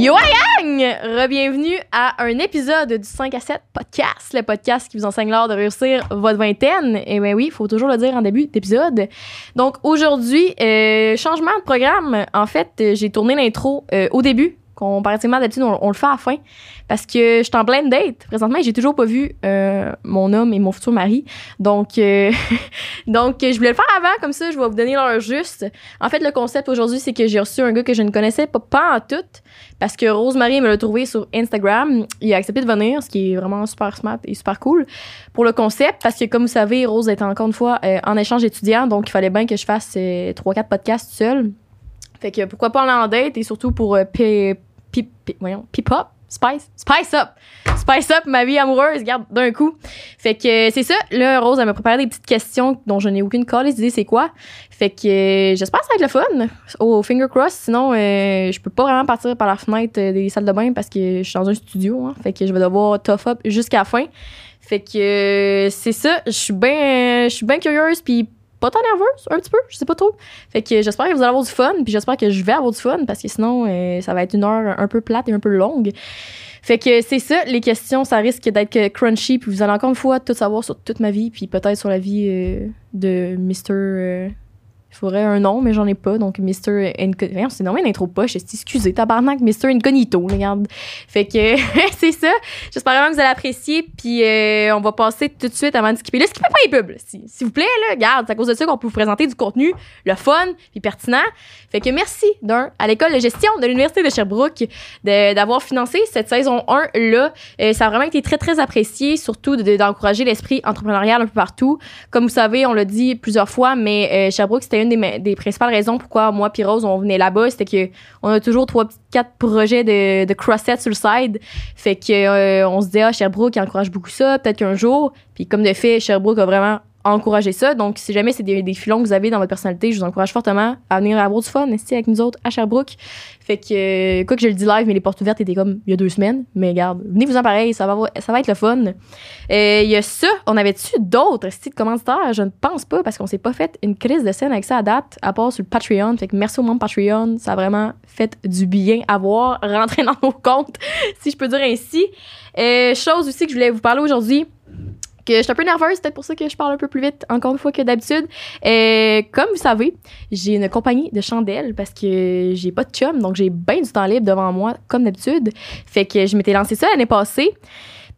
Yo la gang! Rebienvenue à un épisode du 5 à 7 podcast, le podcast qui vous enseigne l'art de réussir votre vingtaine. Et ben oui, il faut toujours le dire en début d'épisode. Donc aujourd'hui, euh, changement de programme. En fait, j'ai tourné l'intro euh, au début d'habitude, on, le fait à la fin. Parce que je suis en pleine date. Présentement, j'ai toujours pas vu euh, mon homme et mon futur mari. Donc, euh, donc, je voulais le faire avant, comme ça, je vais vous donner l'heure juste. En fait, le concept aujourd'hui, c'est que j'ai reçu un gars que je ne connaissais pas, pas en tout. Parce que Rosemary me l'a trouvé sur Instagram. Il a accepté de venir, ce qui est vraiment super smart et super cool pour le concept. Parce que, comme vous savez, Rose est encore une fois euh, en échange étudiant. Donc, il fallait bien que je fasse 3-4 podcasts seul. Fait que pourquoi pas aller en date et surtout pour pip, pip, voyons, pip up, spice, spice up, spice up ma vie amoureuse, regarde, d'un coup. Fait que c'est ça. Là, Rose, elle m'a préparé des petites questions dont je n'ai aucune calice d'idée c'est quoi. Fait que euh, j'espère que ça va être le fun. Au finger cross, sinon, euh, je peux pas vraiment partir par la fenêtre euh, des salles de bain parce que je suis dans un studio. Hein. Fait que je vais devoir tough up jusqu'à la fin. Fait que euh, c'est ça. Je suis bien, je suis bien curieuse puis pas tant nerveuse, un petit peu, je sais pas trop. Fait que j'espère que vous allez avoir du fun, puis j'espère que je vais avoir du fun, parce que sinon, euh, ça va être une heure un peu plate et un peu longue. Fait que c'est ça, les questions, ça risque d'être crunchy, puis vous allez encore une fois tout savoir sur toute ma vie, puis peut-être sur la vie euh, de Mr. Il faudrait un nom, mais j'en ai pas. Donc, Mr. Incognito. C'est nommé une intro poche. Excusez, tabarnak, Mr. Incognito, regarde. Fait que c'est ça. J'espère vraiment que vous allez apprécier. Puis, euh, on va passer tout de suite avant de skipper. Là, skippez pas les pubs, s'il vous plaît, là. Regarde, c'est à cause de ça qu'on peut vous présenter du contenu, le fun, puis pertinent. Fait que merci, d'un, à l'école de gestion de l'Université de Sherbrooke d'avoir financé cette saison 1-là. Euh, ça a vraiment été très, très apprécié, surtout d'encourager de, l'esprit entrepreneurial un peu partout. Comme vous savez, on l'a dit plusieurs fois, mais euh, Sherbrooke, c'était une des, principales raisons pourquoi moi et Rose on venait là-bas c'était que on a toujours trois quatre projets de, de cross-set sur le side. Fait que euh, on se dit ah Sherbrooke encourage beaucoup ça peut-être qu'un jour. Puis comme de fait Sherbrooke a vraiment encouragé ça. Donc, si jamais c'est des, filons que vous avez dans votre personnalité, je vous encourage fortement à venir avoir du fun avec nous autres à Sherbrooke. Fait que, quoi que je le dis live, mais les portes ouvertes étaient comme il y a deux semaines. Mais regarde, venez-vous en pareil, ça va, ça va être le fun. Il y a ça, on avait-tu d'autres styles de commanditaires? Je ne pense pas parce qu'on s'est pas fait une crise de scène avec ça à date, à part sur le Patreon. Fait que merci au monde Patreon, ça a vraiment fait du bien à voir, rentrer dans nos comptes, si je peux dire ainsi. Euh, chose aussi que je voulais vous parler aujourd'hui que je suis un peu nerveuse, c'est peut-être pour ça que je parle un peu plus vite, encore une fois, que d'habitude. Euh, comme vous savez, j'ai une compagnie de chandelles parce que j'ai pas de chum, donc j'ai bien du temps libre devant moi, comme d'habitude. Fait que je m'étais lancé ça l'année passée.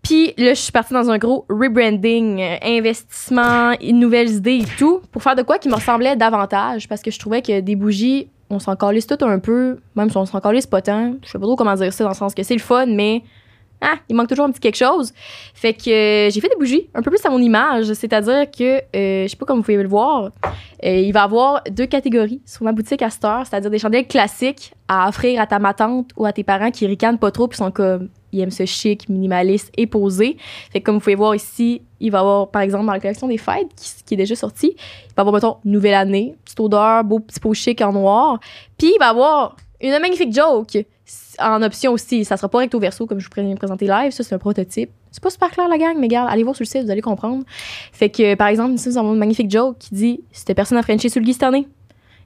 Puis là, je suis partie dans un gros rebranding, euh, investissement, nouvelles idées et tout, pour faire de quoi qui me ressemblait davantage, parce que je trouvais que des bougies, on s'en calisse tout un peu, même si on s'en calisse pas tant. Je sais pas trop comment dire ça, dans le sens que c'est le fun, mais ah, il manque toujours un petit quelque chose. Fait que euh, j'ai fait des bougies un peu plus à mon image, c'est-à-dire que, euh, je sais pas comme vous pouvez le voir, euh, il va y avoir deux catégories sur ma boutique à Star, c'est-à-dire des chandelles classiques à offrir à ta matante ou à tes parents qui ricanent pas trop puis sont comme ils aiment ce chic, minimaliste et posé. Fait que comme vous pouvez voir ici, il va y avoir, par exemple, dans la collection des fêtes, qui, qui est déjà sortie, il va y avoir, mettons, Nouvelle Année, petite odeur, beau petit pot chic en noir. Puis il va y avoir une magnifique joke en option aussi. Ça sera pas recto verso comme je vous présenter live. Ça, c'est un prototype. C'est pas super clair, la gang, mais regarde, allez voir sur le site, vous allez comprendre. Fait que, par exemple, ici, nous avons une magnifique joke qui dit C'était personne à Frencher sur le cette année.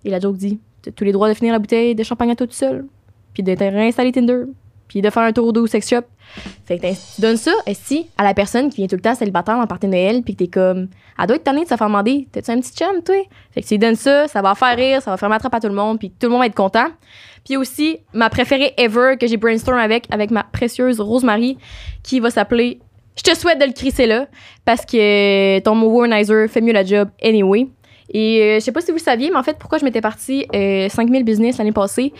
Et la joke dit T'as tous les droits de finir la bouteille de champagne à toi tout seul. Puis de réinstaller Tinder. Puis de faire un tour d'eau sex shop. Fait que tu donnes ça, si à la personne qui vient tout le temps célibataire en partie Noël, puis t'es comme, elle doit être tannée de se faire demander, t'as-tu un petit chum, toi? Fait que tu lui donnes ça, ça va faire rire, ça va faire m'attraper à tout le monde, puis tout le monde va être content. Puis aussi, ma préférée ever que j'ai brainstorm avec, avec ma précieuse Rosemary, qui va s'appeler Je te souhaite de le crisser là, parce que ton mot organizer fait mieux la job anyway. Et euh, je sais pas si vous saviez, mais en fait, pourquoi je m'étais partie euh, 5000 business l'année passée,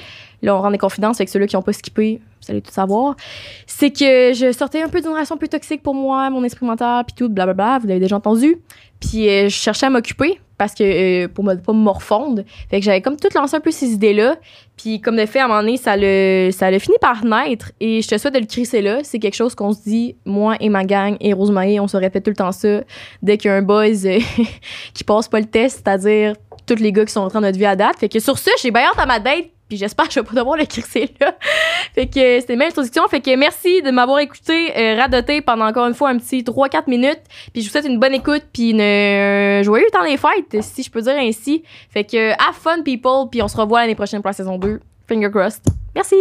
là, on rend des confidences avec ceux-là qui n'ont pas skippé, vous allez tout savoir, c'est que je sortais un peu d'une relation plus toxique pour moi, mon esprit mental, puis tout, blablabla, vous l'avez déjà entendu. Puis euh, je cherchais à m'occuper parce que euh, pour me pas me morfondre. Fait que j'avais comme tout lancé un peu ces idées-là. Puis comme de fait, à un moment donné, ça le, ça le fini par naître. Et je te souhaite de le crisser là. C'est quelque chose qu'on se dit, moi et ma gang et Rosemary, on se répète tout le temps ça. Dès qu'il y a un boys euh, qui passe pas le test, c'est-à-dire tous les gars qui sont en train de notre vie à date. Fait que sur ça, j'ai bien hâte à ma date puis j'espère que je vais pas devoir le crisser là. fait que euh, c'était mes introduction. Fait que merci de m'avoir écouté, euh, radoté pendant encore une fois un petit 3-4 minutes. Puis je vous souhaite une bonne écoute, puis une euh, joyeuse temps des fêtes, si je peux dire ainsi. Fait que euh, have fun people, puis on se revoit l'année prochaine pour la saison 2. Finger crossed. Merci!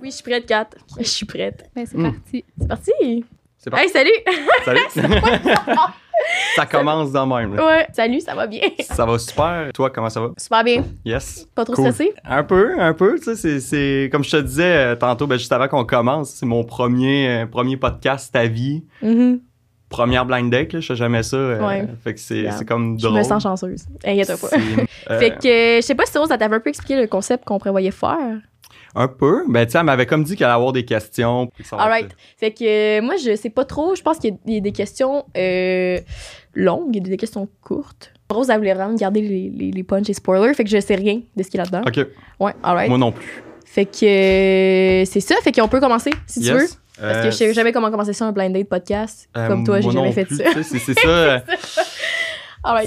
Oui, je suis prête, Kat. Je suis prête. Ben, c'est hmm. parti. C'est parti! C'est parti. Hey, salut! Salut! ça commence de même. là. Ouais, salut, ça va bien? Ça va super. Toi, comment ça va? Super bien. Yes. Pas trop Cool. stressé? Un peu, un peu. Tu sais, c'est- comme je te disais euh, tantôt, ben, juste avant qu'on commence, c'est mon premier, euh, premier podcast à vie. Mhm. Première blind là, je fais jamais ça. euh, Ouais. Fait que c'est comme Je drôle. me sens chanceuse. Inquiète pas. Euh, Fait que, je sais pas si Rose, ça t'avait un peu expliqué le concept qu'on prévoyait faire. Un peu. Ben, tu sais, elle m'avait comme dit qu'elle allait avoir des questions. Alright. Fait que, euh, moi, je sais pas trop. Je pense qu'il y a- il y, a des questions euh, longues, il y a des questions courtes. Rose, elle voulait vraiment garder les, les, les punchs et spoilers. Fait que je sais rien de ce qu'il y a là-dedans. Ok. Ouais, alright. Moi non plus. Fait que, euh, c'est ça. Fait qu'on peut commencer, si tu veux. Parce Euh, que je sais jamais comment commencer ça, un blind date podcast. euh, Comme toi, j'ai jamais fait plus, ça. c'est ça.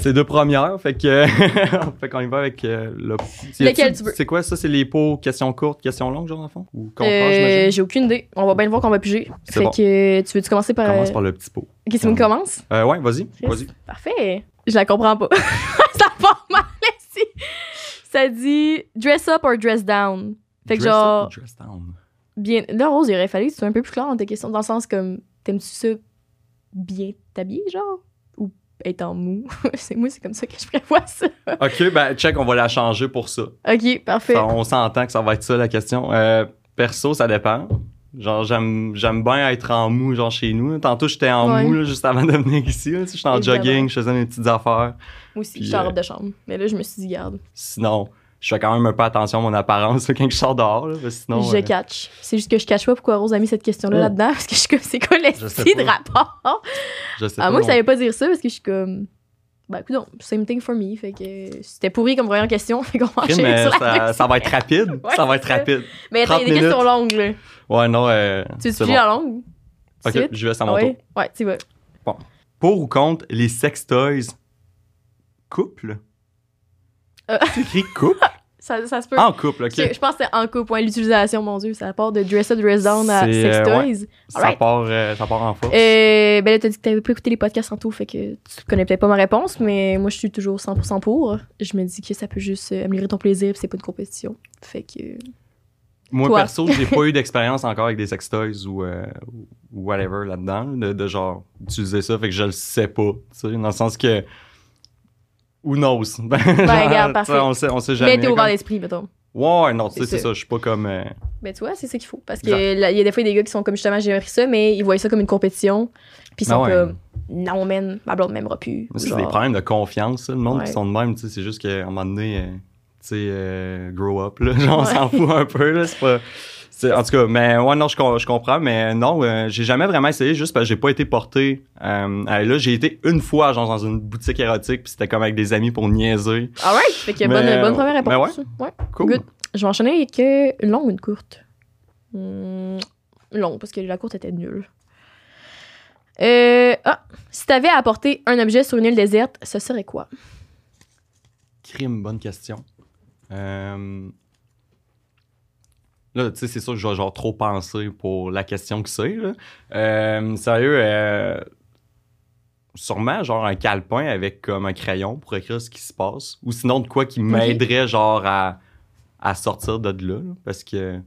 C'est deux premières, fait que fait qu'on y va avec euh, le. c'est- Lequel tu- veux? C'est quoi ça? C'est les pots questions courtes, questions longues, genre en fond? Ou Euh, j'ai aucune idée. On va bien le voir qu'on va piger. Fait bon. que, tu veux-tu commencer par. Commence euh, par le petit pot. Ok, c'est moi qui commence? Euh, ouais, vas-y, vas-y. Parfait. Je la comprends pas. ça part mal ici. Ça dit dress up or dress down? Fait que Dress up genre, ou dress down? bien. Là, Rose, il aurait fallu que tu sois un peu plus clair dans tes questions, dans le sens comme, t'aimes-tu ça bien t'habiller, genre? Être en mou? c'est moi, c'est comme ça que je prévois ça. Ok, ben check, on va la changer pour ça. Ok, parfait. Ça, on s'entend que ça va être ça la question. Euh, perso, ça dépend. Genre, j'aime j'aime bien être en mou, genre chez nous. Tantôt, j'étais en Ouais. mou là, juste avant de venir ici. là. J'étais en Évidemment. jogging, je faisais mes petites affaires. Moi aussi, suis en euh, robe de chambre. Mais là, je me suis dit, garde, Sinon, je fais quand même un peu attention à mon apparence quand je sors dehors. Là, parce que sinon, je euh, catch. C'est juste que je catch pas pourquoi Rose a mis cette question-là Oh. là-dedans, parce que je suis comme, c'est quoi Je l'esprit de rapport? je sais À pas. moi, ça savais pas dire ça parce que je suis comme. Ben, écoute, same thing for me. Fait que c'était pourri comme première question. Fait qu'on enchaîner mais sur la ça, ça va être rapide. Ouais, ça va être rapide. Mais 30 des questions minutes. longues, là. Ouais, non. Euh, Tu tu bon. la longue? Ok, je vais à mon ouais. tour. Ouais, tu vas. Pour ou contre les sex toys couple? Euh. C'est écrit couple? Ça, ça se peut. En couple, ok. Je pense que c'est en couple, ouais, l'utilisation, mon Dieu. Ça part de dress up, dress down à C'est, sex euh, toys. Ça, part, euh, ça part en force. Euh, ben là, t'as dit que t'avais pas écouté les podcasts en tout, fait que tu connais peut-être pas ma réponse, mais moi, je suis toujours 100% pour. Je me dis que ça peut juste euh, améliorer ton plaisir, c'est pas une compétition. Fait que. Moi, toi. perso, j'ai pas eu d'expérience encore avec des sex toys ou, euh, ou whatever là-dedans, de, de genre utiliser ça, fait que je le sais pas, dans le sens que. Who knows? Ben, regarde, parfait. On sait, on sait jamais. Mais t'es ouvert d'esprit, mettons. Ouais, non, tu sais, C'est ça. je suis pas comme. euh, Ben, tu vois, c'est ça qu'il faut. Parce que Exact. là, il y a des fois des gars qui sont comme justement, j'ai appris ça, mais ils voient ça comme une compétition. Puis ils sont Ah ouais. comme, non, man, ma blonde m'aimera plus. C'est Genre, des problèmes de confiance, ça, le monde Ouais. qui sont de même, tu sais, c'est juste qu'à un moment donné, euh, tu sais, euh, grow up, là, genre, on Ouais. s'en fout un peu, là, c'est pas... En tout cas, mais ouais, non, je, com- je comprends, mais non, euh, j'ai jamais vraiment essayé, juste parce que j'ai pas été porté euh, à là. J'ai été une fois, genre, dans une boutique érotique, puis c'était comme avec des amis pour niaiser. Alright, fait que bonne, Mais, bonne première mais réponse. ouais. Cool. Good. Je vais enchaîner avec euh, une longue ou une courte? Hmm, longue, parce que la courte était nulle. Euh, ah, si t'avais à apporter un objet sur une île déserte, ce serait quoi? Crime, bonne question. Euh, Là, tu sais, c'est sûr que je vais genre trop penser pour la question que c'est, là. Euh, sérieux, euh, sûrement genre un calepin avec comme un crayon pour écrire ce qui se passe. Ou sinon de quoi qui m'aiderait genre à, à sortir de là, là, parce que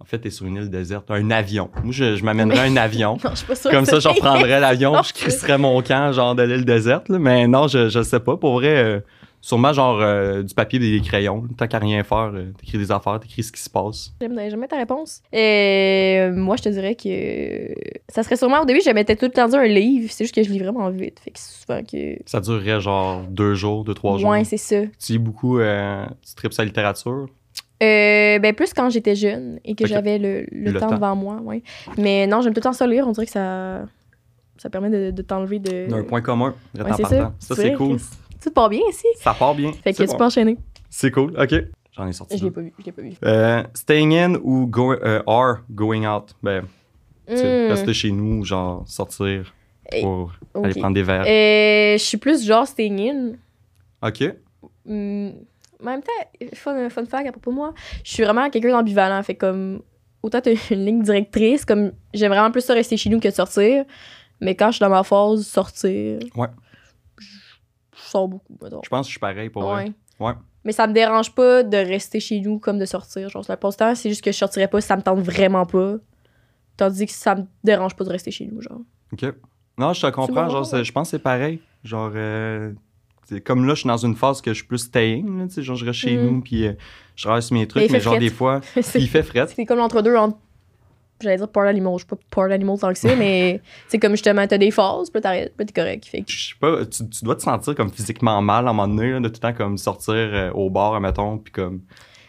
en fait, t'es sur une île déserte. Un avion. Moi, je, je m'amènerais un avion. Non, je suis pas sûre. Comme que ça, je reprendrais l'avion, je crisserais mon camp, genre de l'île déserte. là. Mais non, je, je sais pas. Pour vrai, euh, sûrement genre euh, du papier, des crayons. Tant qu'à rien faire, euh, t'écris des affaires, t'écris ce qui se passe. J'aime jamais ta réponse. Euh, moi, je te dirais que ça serait sûrement au début, je mettais tout le temps dire un livre. C'est juste que je lis vraiment vite. Fait que c'est souvent que. Ça durerait genre deux jours, deux, trois jours. Ouais, c'est ça. Tu lis beaucoup, euh, tu tripes sa littérature? Euh, ben, plus quand j'étais jeune et que j'avais le, le Le temps, temps. devant moi. Ouais. Mais non, j'aime tout le temps ça lire. On dirait que ça, ça permet de, de t'enlever de. D'un point commun, Ouais, partant. ça. Ça, c'est cool. Tout part bien ici? Ça part bien. Fait que tu bon. peux enchaîner. C'est cool, ok. J'en ai sorti Je l'ai pas vu. Je l'ai pas vu. Euh, staying in ou go, euh, or going out? Ben, Hmm, rester chez nous, genre sortir pour aller prendre des verres. Euh, je suis plus genre staying in. Ok. Hmm, en même temps, fun, fun fact à propos de moi, je suis vraiment quelqu'un d'ambivalent. Fait comme, autant t'as une ligne directrice, comme j'aime vraiment plus ça rester chez nous que de sortir. Mais quand je suis dans ma phase sortir, Ouais. Sors beaucoup. mettons. Je pense que je suis pareil pour Ouais. vrai. Ouais. Mais ça me dérange pas de rester chez nous comme de sortir. Genre, la plupart temps, c'est juste que je sortirais pas si ça me tente vraiment pas. Tandis que ça me dérange pas de rester chez nous, genre. OK. Non, je te comprends. Genre, je pense que c'est pareil. Genre, euh, comme là, je suis dans une phase que je suis plus staying. là, genre, je reste chez Mhm. nous, puis euh, je reste mes trucs. Mais, genre, des fois, il fait fret. c'est comme l'entre-deux entre. J'allais dire part animal. Je suis pas part animal tant que ça, mais c'est comme justement, t'as des phases, puis t'arrêtes, puis t'es correct. Fait que- Je sais pas, tu, tu dois te sentir comme physiquement mal à un moment donné, là, de tout le temps comme sortir euh, au bar, mettons, puis comme,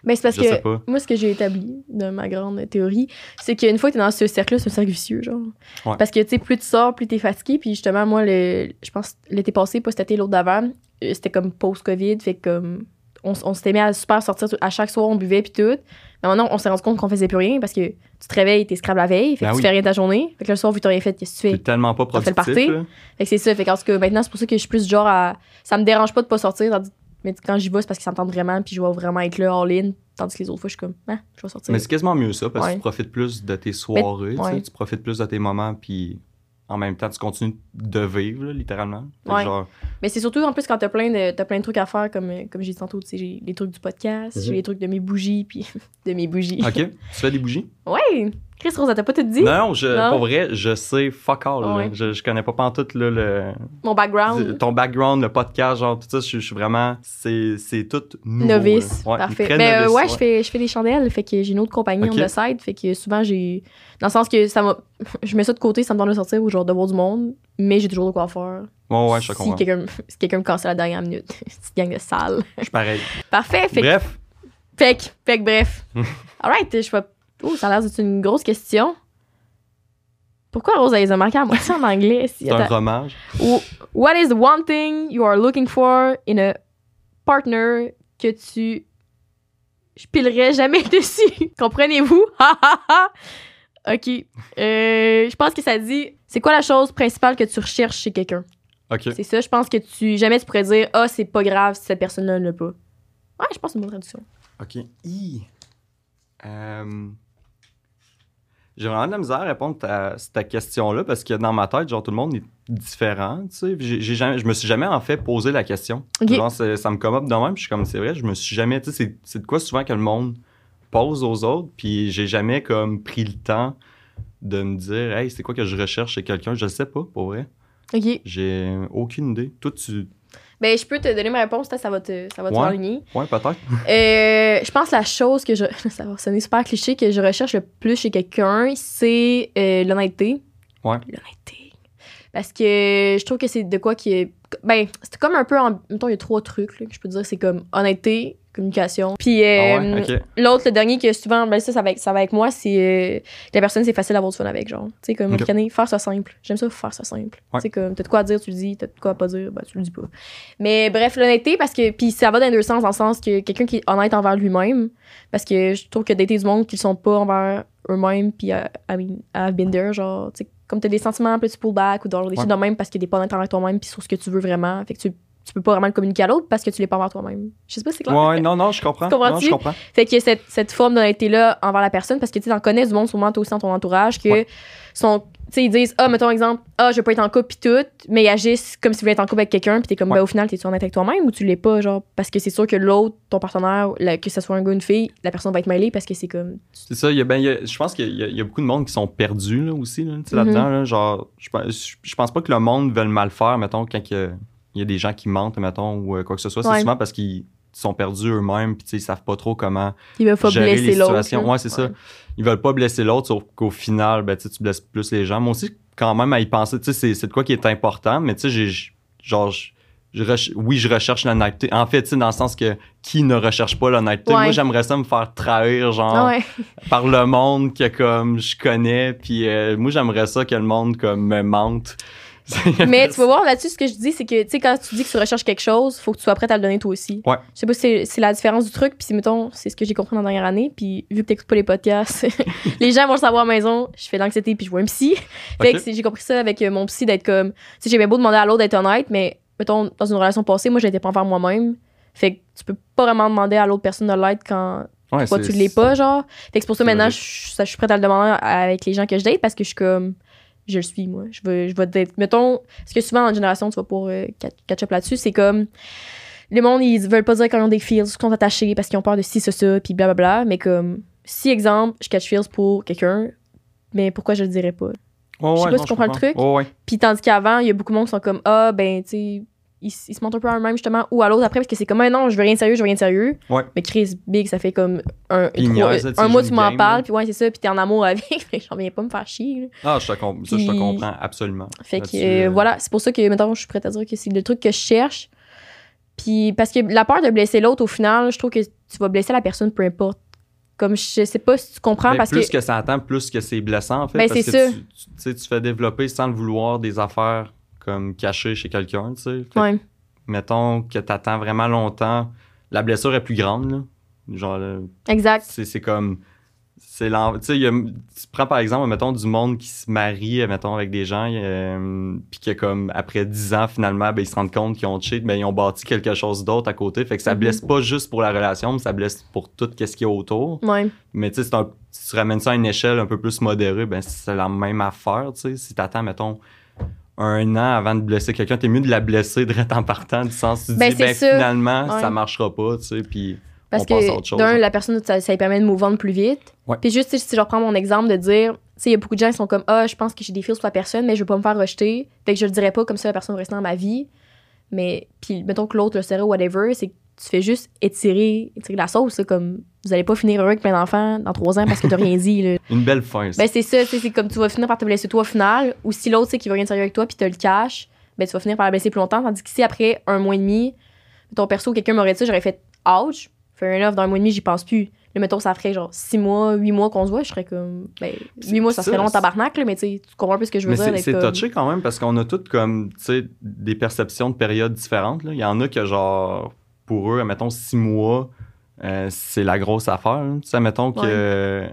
Mais c'est parce je sais que pas. moi, ce que j'ai établi de ma grande théorie, c'est qu'une fois que t'es dans ce cercle-là, c'est un cercle vicieux, genre. Ouais. Parce que, tu sais, plus tu sors, plus t'es fatigué. Puis justement, moi, le, je pense, l'été passé, pas cet été, l'autre d'avant, euh, c'était comme post-COVID. Fait que, comme, on, on s'était mis à super sortir. À chaque soir, on buvait, puis tout. Maintenant, on s'est rendu compte qu'on faisait plus rien parce que tu te réveilles, t'es scrable la veille. Fait que Ben tu oui. fais rien de ta journée. Fait que le soir, vu que t'as rien fait, qu'est-ce que tu T'es fais? tellement pas T'as fait productif. le party. là. Fait que c'est ça. Fait tout cas, maintenant, c'est pour ça que je suis plus genre à. Ça me dérange pas de pas sortir. tandis- Mais quand j'y vais, c'est parce que ça me tente vraiment, puis je vais vraiment être là, all-in. Tandis que les autres fois, je suis comme, ah, je vais sortir. Mais c'est quasiment mieux ça, parce que tu profites plus de tes soirées, tu sais, ouais. tu profites plus de tes moments, puis en même temps, tu continues de vivre, là, littéralement. Ouais. genre, Mais c'est surtout en plus quand t'as plein de t'as plein de trucs à faire comme euh, comme j'ai dit tantôt, tu sais, j'ai les trucs du podcast, Mhm. j'ai les trucs de mes bougies puis de mes bougies. OK, tu fais des bougies? Ouais. Chris Rosa, t'as pas tout dit? Non, je, Non? pour vrai, je sais fuck all. là. Je, je connais pas pantoute là, le, Mon background. ton background, le podcast, genre tout ça, je, je suis vraiment, c'est, c'est tout nouveau. Novice. Ouais, parfait. Mais euh, ouais, je fais je fais des chandelles, fait que j'ai une autre compagnie Ok. on the side, fait que souvent j'ai dans le sens que ça m'a je mets ça de côté, ça me donne de sortir ou genre de voir du monde, mais j'ai toujours de quoi faire. Ouais, ouais, je si comprends. quelqu'un si quelqu'un me casse à la dernière minute, petite gang de sale. Je suis pareil. Parfait, fait Bref, Fait que, fait que bref. Alright, je vais. Oh, ça a l'air d'être une grosse question. Pourquoi Rose, elle les a marquées à moitié en anglais? Si, c'est un. Ou- What is the one thing you are looking for in a partner que tu. Je pilerais jamais dessus? Comprenez-vous? Ok. Euh, je pense que ça dit. C'est quoi la chose principale que tu recherches chez quelqu'un? OK. C'est ça, je pense que tu. Jamais tu pourrais dire, ah, c'est pas grave si cette personne-là ne l'a pas. Ouais, je pense que c'est une bonne traduction. OK. Hi. Euh, J'ai vraiment de la misère à répondre à cette question-là parce que dans ma tête, genre, tout le monde est différent, tu sais. J'ai- j'ai jamais- je me suis jamais, en fait, posé la question. Ok. Genre, ça me commode de même, je suis comme, c'est vrai, je me suis jamais, tu sais, c'est- c'est de quoi souvent que le monde pose aux autres, puis j'ai jamais, comme, pris le temps de me dire, hey, c'est quoi que je recherche chez quelqu'un? Je le sais pas, pour vrai. Ok. J'ai aucune idée. Toi, tu. Ben, je peux te donner ma réponse, ça va te, ça va te Ouais. Ouais, peut-être. Euh, je pense que la chose que je. Ça va sonner super cliché, que je recherche le plus chez quelqu'un, c'est euh, l'honnêteté. Ouais. L'honnêteté. Parce que je trouve que c'est de quoi qui est. Ben, c'est comme un peu. En... Mettons, il y a trois trucs là, que je peux dire. C'est comme honnêteté, communication. Puis euh, Ah ouais, ok. l'autre, le dernier que souvent, ben ça, ça va avec, ça va avec moi, c'est euh, que la personne, c'est facile d'avoir du fun avec. Genre, tu sais, comme Ok. ricaner, faire ça simple. J'aime ça, faire ça simple. Ouais. Tu sais, comme, t'as de quoi dire, tu le dis, t'as de quoi pas dire, ben, tu le dis pas. Mais bref, l'honnêteté, parce que. Puis ça va dans les deux sens, dans le sens que quelqu'un qui est honnête envers lui-même, parce que je trouve que dater du monde qui le sont pas envers eux-mêmes, puis, euh, I mean, I've been there, genre, tu sais, comme t'as des sentiments, puis tu pull back, ou genre des Ouais. choses de même parce que t'es pas honnête envers toi-même, puis sur ce que tu veux vraiment. Fait que tu, tu peux pas vraiment le communiquer à l'autre parce que tu l'es pas envers toi-même. Je sais pas si c'est clair. Ouais, non, non, je comprends. Tu comprends-tu? Non, je comprends. Fait a cette, cette forme d'honnêteté-là envers la personne parce que tu t'en connais du monde, sûrement toi aussi dans ton entourage, que Ouais. sont. Tu sais, ils disent, ah, mettons exemple, ah, je veux pas être en couple pis tout, mais ils agissent comme si ils voulaient être en couple avec quelqu'un, pis t'es comme, Ouais. ben au final, t'es-tu honnête avec toi-même ou tu l'es pas, genre, parce que c'est sûr que l'autre, ton partenaire, la- que ce soit un gars ou une fille, la personne va être mêlée parce que c'est comme. C'est ça, il y a, ben, il y a- je pense qu'il y, a- y a beaucoup de monde qui sont perdus là, aussi là, tu sais, Mhm. là-dedans. là, genre, je, pense- je pense pas que le monde veut le mal faire, mettons, quand il y a, il y a des gens qui mentent, mettons, ou euh, quoi que ce soit. Ouais. C'est souvent parce qu'ils sont perdus eux-mêmes, puis ils savent pas trop comment Il va pas gérer les blesser l'autre. situations. Ouais, c'est ça. Ils veulent pas blesser l'autre, sauf qu'au final, ben, tu blesses plus les gens. Moi aussi, quand même, à y penser, tu sais, c'est- c'est de quoi qui est important, mais tu sais, genre, je- reche- oui, je recherche l'honnêteté. En fait, tu sais, dans le sens que qui ne recherche pas l'honnêteté? Ouais. Moi, j'aimerais ça me faire trahir, genre, ouais. par le monde que comme je connais puis euh, moi j'aimerais ça que le monde comme me mente Mais tu vas voir là-dessus, ce que je dis, c'est que, tu sais, quand tu dis que tu recherches quelque chose, faut que tu sois prête à le donner toi aussi. Ouais. Je sais pas si c'est- la différence du truc, puis mettons, c'est ce que j'ai compris dans la dernière année, puis vu que t'écoutes pas les podcasts, les gens vont le savoir à la maison, je fais l'anxiété, puis je vois un psy. Fait que j'ai compris ça avec euh, mon psy, d'être comme, tu sais, j'ai bien beau demander à l'autre d'être honnête, mais, mettons, dans une relation passée, moi, je l'étais pas envers moi-même. Fait que tu peux pas vraiment demander à l'autre personne de l'être quand Ouais, toi, tu l'es pas, genre. Fait que c'est pour ça, maintenant, je, ça, je suis prête à le demander avec les gens que je date parce que je suis comme. Je le suis, moi. Je veux, je vais être. Mettons, parce que souvent, dans une génération, tu vas pour euh, catch- up là-dessus, c'est comme. le monde, ils veulent pas dire qu'ils ont des feels, qu'ils sont attachés parce qu'ils ont peur de ci, ça, ça, puis blablabla. Mais comme, si, exemple, je catch feels pour quelqu'un, mais pourquoi je le dirais pas? Ouais, Je sais ouais, pas non, si tu comprends le truc. Ouais, ouais. Puis tandis qu'avant, il y a beaucoup de monde qui sont comme, ah, ben, tu sais, ils, se montrent un peu à eux-mêmes, justement, ou à l'autre après, parce que c'est comme, ah, non, je veux rien de sérieux, je veux rien de sérieux. Ouais. Mais Chris Big, ça fait comme un, trois- un mois, tu m'en parles, puis ouais, c'est ça, puis t'es en amour avec. Que j'en viens pas me faire chier, là. Ah, je te, com- ça, je te comprends absolument. Fait que euh, euh, voilà, c'est pour ça que maintenant je suis prête à dire que c'est le truc que je cherche. Puis parce que la peur de blesser l'autre, au final, je trouve que tu vas blesser la personne peu importe. Comme je sais pas si tu comprends parce plus que. que... ça attend, plus que c'est blessant, en fait. Ben, parce c'est que ça. Tu, tu, tu sais, tu fais développer sans le vouloir des affaires comme cachées chez quelqu'un, tu sais. Fait que, Mettons que t'attends vraiment longtemps, la blessure est plus grande, là. Genre, là, exact. c'est c'est comme c'est tu prends par exemple mettons du monde qui se marie mettons avec des gens euh, puis que comme après 10 ans finalement ben, ils se rendent compte qu'ils ont cheat ben ils ont bâti quelque chose d'autre à côté fait que ça Mhm. blesse pas juste pour la relation mais ça blesse pour tout ce qu'il y a autour Ouais, mais tu sais si tu ramènes ça à une échelle un peu plus modérée ben c'est la même affaire tu sais si t'attends mettons un an avant de blesser quelqu'un, t'es mieux de la blesser direct en partant du sens tu Ben, dis ben ça. finalement Ouais. ça marchera pas tu sais puis parce on passe à autre chose. hein. d'un, la personne, ça, ça lui permet de move on plus vite. Ouais. Puis juste, si je reprends mon exemple de dire, tu sais, il y a beaucoup de gens qui sont comme, ah, je pense que j'ai des feels sur la personne, mais je veux pas me faire rejeter. Fait que je le dirais pas comme ça, la personne va rester dans ma vie. Mais, puis mettons que l'autre le serait ou whatever, c'est tu fais juste étirer, étirer la sauce, comme vous allez pas finir heureux avec plein d'enfants dans trois ans parce que t'as rien dit, là. une belle fin ça. Ben, c'est ça, c'est comme tu vas finir par te blesser toi au final, ou si l'autre, c'est qui veut rien sérieux avec toi, puis te le cache, ben, tu vas finir par la blesser plus longtemps, tandis que si après un mois et demi, ton perso, quelqu'un m'aurait dit j'aurais fait ouch, fair enough, dans un mois et demi, j'y pense plus. Là, mettons, ça ferait genre six mois, huit mois qu'on se voit, je serais comme, ben, huit mois, ça serait long tabarnak, là, mais tu comprends un peu ce que je veux Mais dire. c'est d'être c'est comme- touché quand même parce qu'on a toutes comme, tu sais, des perceptions de périodes différentes. là. Il y en a que, genre, pour eux, mettons, six mois, euh, c'est la grosse affaire. là. Tu sais, mettons que.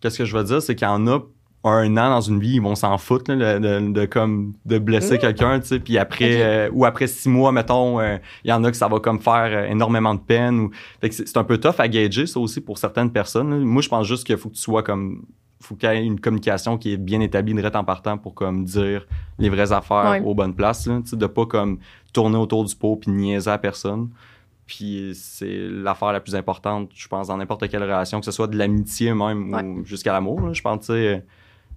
Qu'est-ce que je veux dire? C'est qu'il y en a un an dans une vie, ils vont s'en foutre là, de, de- de comme, de blesser Mm. quelqu'un, tu sais. Puis après, euh, ou après six mois, mettons, euh, il y en a que ça va comme faire euh, énormément de peine. Ou... C'est c'est un peu tough à gager, ça aussi, pour certaines personnes. là. Moi, je pense juste qu'il faut que tu sois comme faut qu'il y ait une communication qui est bien établie direct en partant pour comme dire les vraies affaires Ouais. aux bonnes places là, tu sais, de pas comme tourner autour du pot puis niaiser à personne puis c'est l'affaire la plus importante je pense dans n'importe quelle relation que ce soit de l'amitié même ou jusqu'à l'amour je pense sais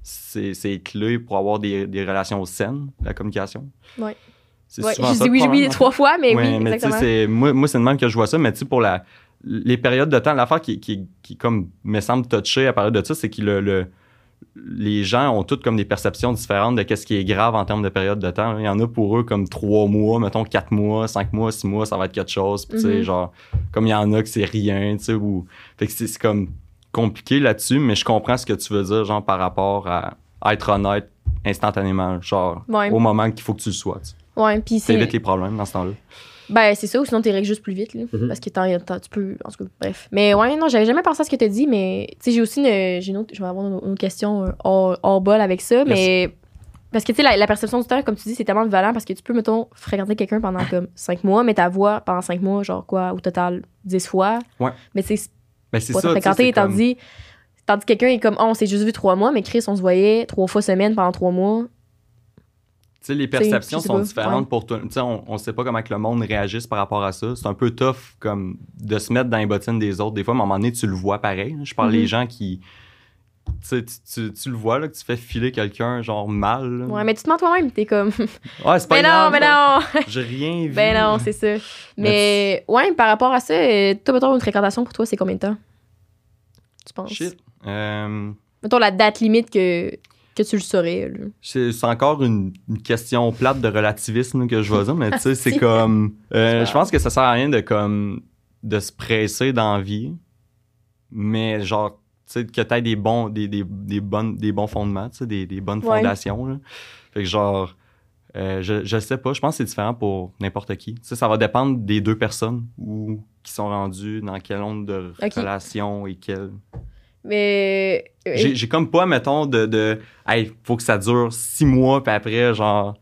c'est c'est clé pour avoir des, des relations saines la communication Ouais. c'est Ouais, souvent je ça, dis le oui, problème, oui, trois fois, mais Ouais, oui, mais exactement. c'est- moi, moi c'est de même que je vois ça, mais tu sais, pour la, les périodes de temps, l'affaire qui, qui, qui, comme, me semble toucher à parler de ça, c'est que le, le- les gens ont toutes comme des perceptions différentes de qu'est-ce qui est grave en termes de période de temps. Il y en a pour eux comme trois mois, mettons quatre mois, cinq mois, six mois, ça va être quelque chose. Puis, tu sais, Mhm. genre, comme il y en a que c'est rien, tu sais, ou. Fait que c'est comme compliqué là-dessus, mais je comprends ce que tu veux dire, genre, par rapport à être honnête instantanément, genre, Ouais. au moment qu'il faut que tu le sois. Tu Ouais, puis c'est. les problèmes dans ce temps-là. Ben, c'est ça, ou sinon, tu règles juste plus vite, là. Mhm. Parce que t'en- tu peux. En tout cas, bref. Mais ouais, non, j'avais jamais pensé à ce que t'as dit, mais. Tu sais, j'ai aussi une. J'ai une autre. Je vais avoir une, une question euh, hors, hors bol avec ça, mais. Parce que, tu sais, la, la perception du temps, comme tu dis, c'est tellement violent parce que tu peux, mettons, fréquenter quelqu'un pendant comme 5 mois, mais ta voix pendant 5 mois, genre quoi, au total 10 fois. Ouais. Mais tu sais, c'est Ben, c'est pas ça, fréquenter, comme- tandis. Tandis que quelqu'un est comme, oh, on s'est juste vu 3 mois, mais Chris, on se voyait 3 fois semaine pendant 3 mois. Tu sais, les perceptions sont pas, différentes ouais. pour tout. Tu sais, on, on sait pas comment que le monde réagisse par rapport à ça. C'est un peu tough comme de se mettre dans les bottines des autres. Des fois, à un moment donné, tu le vois pareil. là. Je parle des gens qui. Tu, le vois, là, que tu fais filer quelqu'un, genre mal. là. Ouais, mais tu te mens toi-même, t'es comme. Ouais, c'est pas mais non, mais là. non! J'ai rien vu. Ben non, c'est ça. Mais ouais, par rapport à ça, euh, toi, mettons, une fréquentation pour toi, c'est combien de temps? Tu penses? Shit. Euh, Mettons la date limite que, que tu le saurais. c'est encore une, une question plate de relativisme que je vais dire, mais tu sais, c'est comme. euh, je pense que ça sert à rien de comme de se presser dans la vie, mais genre, tu sais, que t'aies des bons, des, des, des, bonnes, des bons fondements, tu sais, des, des bonnes Ouais. fondations. Là. Fait que genre, euh, je, je sais pas, je pense que c'est différent pour n'importe qui. Tu sais, ça va dépendre des deux personnes ou qui sont rendues dans quelle onde de Ok. relation et quelle. Mais. euh, J'ai comme pas, mettons, de, de hey, faut que ça dure six mois, puis après, genre,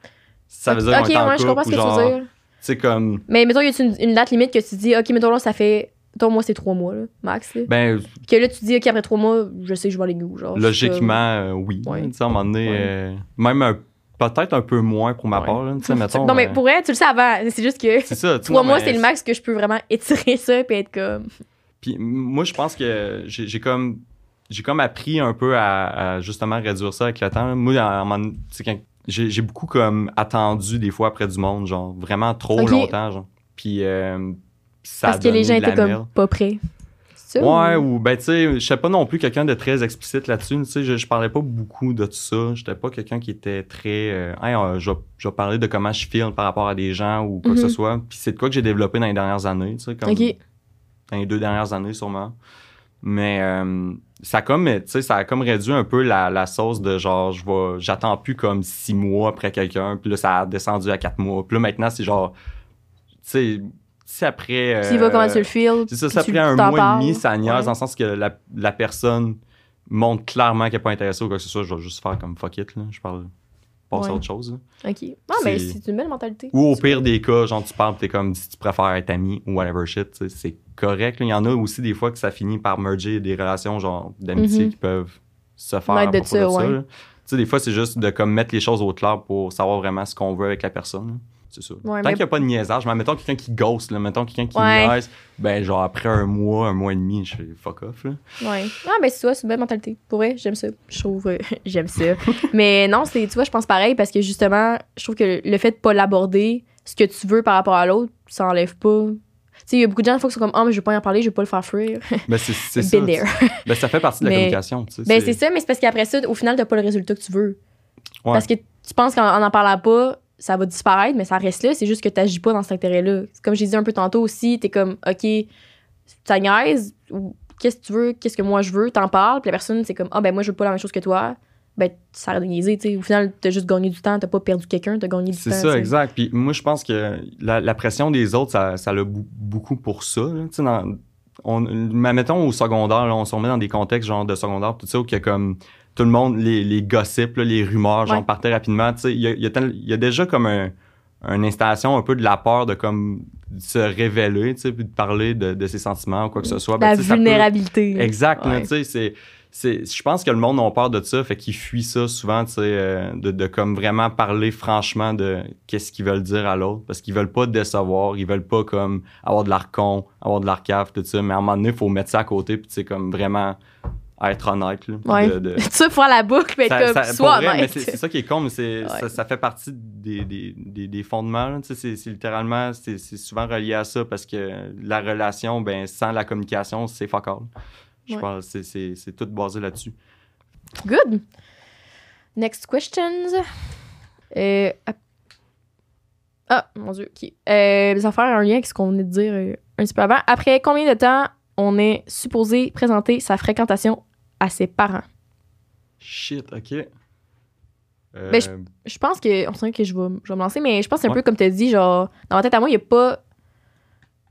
ça veut dire Ok, en ouais, je comprends ce que tu veux dire. sais, comme, Mais mettons, y a une, une date limite que tu dis, ok, mettons là, ça fait. Mettons, moi, c'est trois mois, là, max. Là. ben, Que là, tu dis, ok, après trois mois, je sais que je vais aller où. Genre, logiquement, euh, oui. Ouais. Tu sais, à un moment donné, Ouais. euh, même un, peut-être un peu moins pour ma Ouais. part. là, tu sais, mettons, non, mais euh, pour vrai, tu le sais avant. C'est juste que c'est ça. trois mois, c'est le max que je peux vraiment étirer ça puis être comme. Puis moi, je pense que j'ai comme j'ai comme appris un peu à, à justement réduire ça avec le temps. Moi, j'ai beaucoup comme attendu des fois après du monde, genre vraiment trop longtemps, genre. Puis euh, ça a Parce que les gens étaient comme pas prêts. Ouais, ou- ben tu sais, je sais pas non plus quelqu'un de très explicite là-dessus. Tu sais, je, je parlais pas beaucoup de tout ça. J'étais pas quelqu'un qui était très. euh, Hey, euh, je, vais- je vais parler de comment je filme par rapport à des gens ou quoi que Mhm. ce soit. Puis c'est de quoi que j'ai développé dans les dernières années, tu sais, comme dans les deux dernières années sûrement. Mais euh, ça a comme, ça a comme réduit un peu la, la sauce de genre, je vais, j'attends plus comme six mois après quelqu'un, puis là ça a descendu à quatre mois. Puis là maintenant c'est genre, tu sais, si après. Vas euh, comment tu le files. c'est ça, ça après un mois et demi, ça niaise Ouais. dans le sens que la, la personne montre clairement qu'elle n'est pas intéressée ou quoi que ce soit. Je vais juste faire comme fuck it, là. Je parle, passer à Ouais. autre chose. là. Ok. Ah, mais C'est- une belle mentalité. Ou au pire des cas, genre tu parles, t'es comme si tu préfères être ami ou whatever shit, c'est correct. là. Il y en a aussi des fois que ça finit par merger des relations genre d'amitié Mhm. qui peuvent se faire à de propos ça, ouais. là. Tu sais, des fois, c'est juste de comme mettre les choses au clair pour savoir vraiment ce qu'on veut avec la personne. C'est ça. Ouais, Tant mais- qu'il n'y a pas de niaisage, mais mettons quelqu'un qui ghost, là, mettons quelqu'un qui Ouais. niaise, ben genre après un mois, un mois et demi, je fais fuck off. Là. Ouais. Ah, ben c'est ça, c'est une belle mentalité. Pour vrai, j'aime ça. Je trouve, euh, j'aime ça. mais non, c'est, tu vois, je pense pareil parce que justement, je trouve que le fait de pas l'aborder, ce que tu veux par rapport à l'autre, ça enlève pas. Tu sais, il y a beaucoup de gens, qui sont comme, ah, mais je veux pas en parler, je veux pas le faire fuir. Ben, c'est c'est ça. Ben, ça fait partie de la Mais- communication. tu sais, ben, c'est ça, mais c'est parce qu'après ça, au final, t'as pas le résultat que tu veux. Ouais. Parce que tu penses qu'en en, en parlant pas, ça va disparaître, mais ça reste là. C'est juste que t'agis pas dans cet intérêt-là. Comme j'ai dit un peu tantôt aussi, t'es comme, OK, ça niaise, ou qu'est-ce que tu veux, qu'est-ce que moi je veux, t'en parles, puis la personne, c'est comme, ah, ben moi, je veux pas la même chose que toi. Ben, ça de niaiser, tu sais. Au final, t'as juste gagné du temps, t'as pas perdu quelqu'un, t'as gagné du temps. C'est tu ça, exact. Puis moi, je pense que la, la pression des autres, ça, ça l'a beaucoup pour ça. Tu sais, on, mettons au secondaire, là, on se remet dans des contextes genre de secondaire, tout ça, où il y a comme tout le monde, les, les gossips, là, les rumeurs, genre Ouais. partaient rapidement. Il y a, y a y déjà comme un, une installation un peu de la peur de comme se révéler, tu sais, puis de parler de, de ses sentiments ou quoi que ce soit. Ben, La ça peut- vulnérabilité. Exact, Ouais. tu sais, je pense que le monde a peur de ça, fait qu'ils fuient ça souvent, tu sais, euh, de, de comme vraiment parler franchement de qu'est-ce qu'ils veulent dire à l'autre, parce qu'ils veulent pas décevoir, ils veulent pas comme avoir de l'arcon, avoir de l'arcave, tout ça, mais à un moment donné, il faut mettre ça à côté, puis comme vraiment être honnête, là, Ouais. de- de- Tu sais, faire la boucle, mais être ça- comme, ça- vrai, honnête. c'est ça qui est con, mais c'est, Ouais. ça, ça fait partie des, des, des, des fondements. C'est littéralement, c'est souvent relié à ça parce que la relation, ben, sans la communication, c'est fuck all. Je Ouais. pense que c'est- tout basé là-dessus. Good. Next questions. Euh, ah, mon Dieu, OK. Euh, ça va faire un lien avec ce qu'on venait de dire euh, un petit peu avant. Après combien de temps on est supposé présenter sa fréquentation à ses parents? Shit, ok. Euh, Ben, Je pense que. On sent que je vais, je vais me lancer, mais je pense que c'est un Ouais. peu comme tu as dit, genre, dans ma tête à moi, il n'y a pas.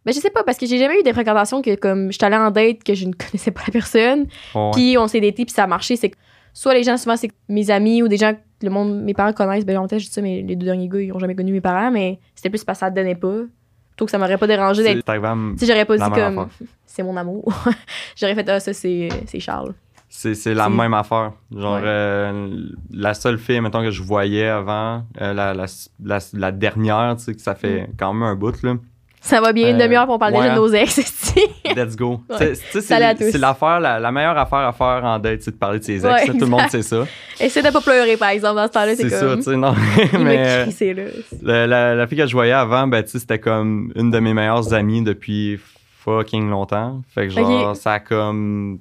Ben, je sais pas, parce que j'ai jamais eu des fréquentations que, comme, je suis allée en date, que je ne connaissais pas la personne, puis on s'est daté, puis ça a marché. C'est que soit les gens, souvent, c'est mes amis ou des gens que le monde, mes parents connaissent. Ben, en fait, je dis ça, mais les deux derniers gars, ils ont jamais connu mes parents, mais c'était plus parce que ça ne donnait pas. Plutôt que ça m'aurait pas dérangé d'être. Sais, j'aurais pas dit comme, c'est mon amour. j'aurais fait, ah, ça, c'est Charles. C'est la même affaire. Genre, Ouais. euh, la seule fille, mettons, que je voyais avant, euh, la, la, la, la dernière, tu sais, que ça fait quand même un bout, là. Ça va bien une Euh, demi-heure pour parler ouais. de nos ex, esti. Let's go. Ouais. C'est l'affaire, la, la meilleure affaire à faire en date, c'est de parler de ses ex. Ouais. Tout le monde sait ça. Essaie de pas pleurer, par exemple, dans ce temps-là, c'est ça, tu sais, non. Mais m'a euh, crissé, là. la, la, la fille que je voyais avant, ben, tu sais, c'était comme une de mes meilleures amies depuis fucking longtemps. Fait que genre, ça a comme.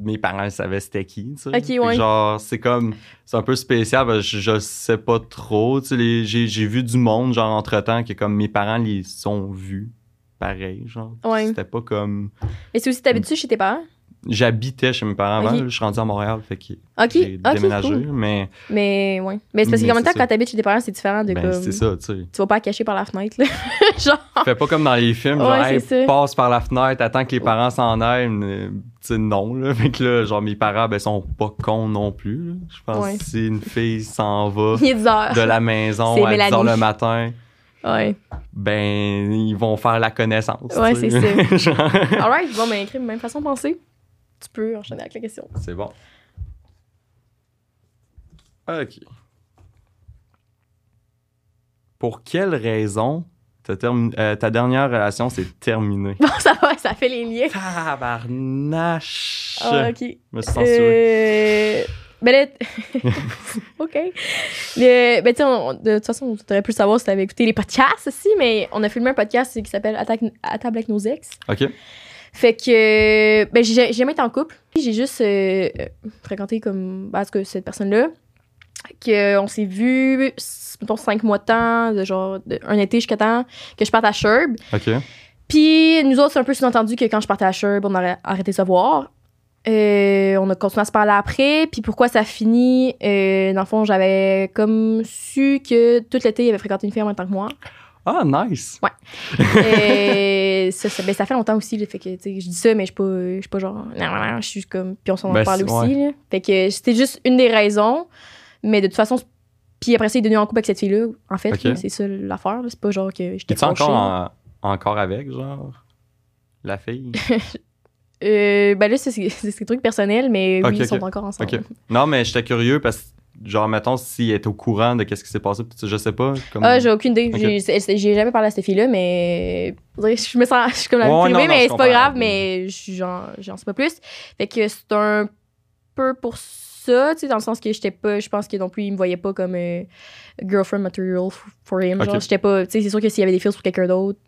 Mes parents savaient c'était qui, tu sais. Ouais. Genre, c'est comme. C'est un peu spécial, parce que je, je sais pas trop. Tu sais, j'ai j'ai vu du monde, genre, entre-temps, que comme mes parents les sont vus. Pareil, genre. Ouais. C'était pas comme. Et c'est aussi, t'habites-tu chez tes parents? J'habitais chez mes parents avant, là, je suis rendu à Montréal, fait que Ok, j'ai déménagé, cool. mais Mais, ouais. Mais c'est parce que, en même temps, ça. quand t'habites chez tes parents, c'est différent de ben, comme. c'est ça, tu sais. Tu vas pas cacher par la fenêtre, là. Genre. Fais pas comme dans les films, genre, Ouais, hey, ça. passe par la fenêtre, attends que les parents s'en aillent. mais, Tu sais, non, là. Fait que là, genre, mes parents, ben, sont pas cons non plus, là. Je pense Ouais. que si une fille s'en va Il est 10 heures. de la maison à 10 heures le matin, Ouais. ben, ils vont faire la connaissance. Ouais, c'est sais. Genre, Alright, bon, ben, écrit, même façon de penser. Tu peux enchaîner avec la question. c'est bon. OK. pour quelle raison ta, termi- euh, ta dernière relation s'est terminée? Bon, ça va, ça fait les liens. Tabarnache! Ah, ok. Je me suis censuré. Euh... Ben là, OK. Le- ben, tu de toute façon, tu aurais pu le savoir si tu avais écouté les podcasts aussi, mais on a filmé un podcast qui s'appelle Attaque- À table avec nos ex. OK. Fait que, ben, j'ai jamais été en couple. J'ai juste euh, euh, fréquenté comme, parce que cette personne-là, qu'on s'est vu, mettons, cinq mois de temps, de genre, de- un été jusqu'à temps que je parte à Sherb. OK. Puis nous autres, c'est un peu sous-entendu que quand je partais à Sherb, on aurait arrêté de se voir. Euh, on a continué à se parler après. Puis pourquoi ça finit? Euh, dans le fond, j'avais comme su que tout l'été, il avait fréquenté une fille en même temps que moi. Ah, nice! Euh, ça, ça, ben, ça fait longtemps aussi. fait que, je dis ça, mais je suis pas, pas genre. Non, non, non, je suis comme. Puis on s'en Ben, c'est- aussi. là. Fait que c'était juste une des raisons. Mais de toute façon, puis après ça, il est devenu en couple avec cette fille-là. En fait, c'est ça l'affaire. C'est pas genre que j'étais Es-tu encore, fâchée. en- encore avec, genre? La fille? Euh, ben là, c'est des trucs personnels, mais Ok, oui, ils sont encore ensemble. Non, mais j'étais curieux parce que, genre, mettons, s'il est au courant de qu'est-ce qui s'est passé, je sais pas. Comme... Ah, j'ai aucune idée. J'ai- jamais parlé à cette fille-là, mais. Je me sens. Je suis comme la ouais, privée, non, non, mais c'est pas grave, mais je suis genre. J'en sais pas plus. Fait que c'est un peu pour ça, tu sais, dans le sens que j'étais pas. Je pense que non plus, il me voyait pas comme euh, girlfriend material for him. Genre, j'étais pas. Tu sais, c'est sûr que s'il y avait des feels pour quelqu'un d'autre,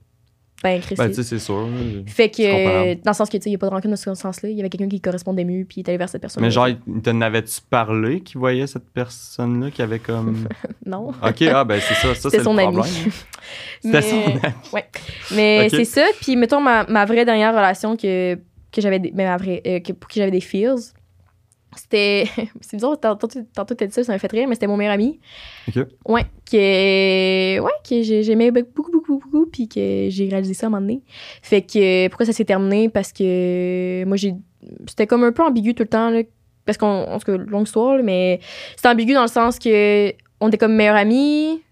ben, Chris. Ben, tu sais, c'est sûr. fait que, dans le sens que, tu sais, il y a pas de rancune dans ce sens-là. Il y avait quelqu'un qui correspondait mieux, puis il est allé vers cette personne. Mais genre, il t'en avait-tu parlé qu'il voyait cette personne-là qui avait comme. Non. Ok, ah, ben c'est ça. Ça, c'est le son ami. C'était son ami. Ouais. Mais c'est ça. Puis, mettons, ma, ma vraie dernière relation que, que j'avais. Mais ma vraie. euh, que, pour qui j'avais des feels, c'était. c'est bizarre, tantôt, tantôt t'as dit ça, ça m'a fait rire, mais c'était mon meilleur ami. Ok. Ouais. Que. Ouais, que j'ai- j'aimais beaucoup, beaucoup, beaucoup, puis que j'ai réalisé ça à un moment donné. Fait que. Pourquoi ça s'est terminé? Parce que. Moi, j'ai. C'était comme un peu ambigu tout le temps, là. Parce qu'on. En tout cas, longue histoire, là, mais c'était ambigu dans le sens que. On était comme meilleurs amis.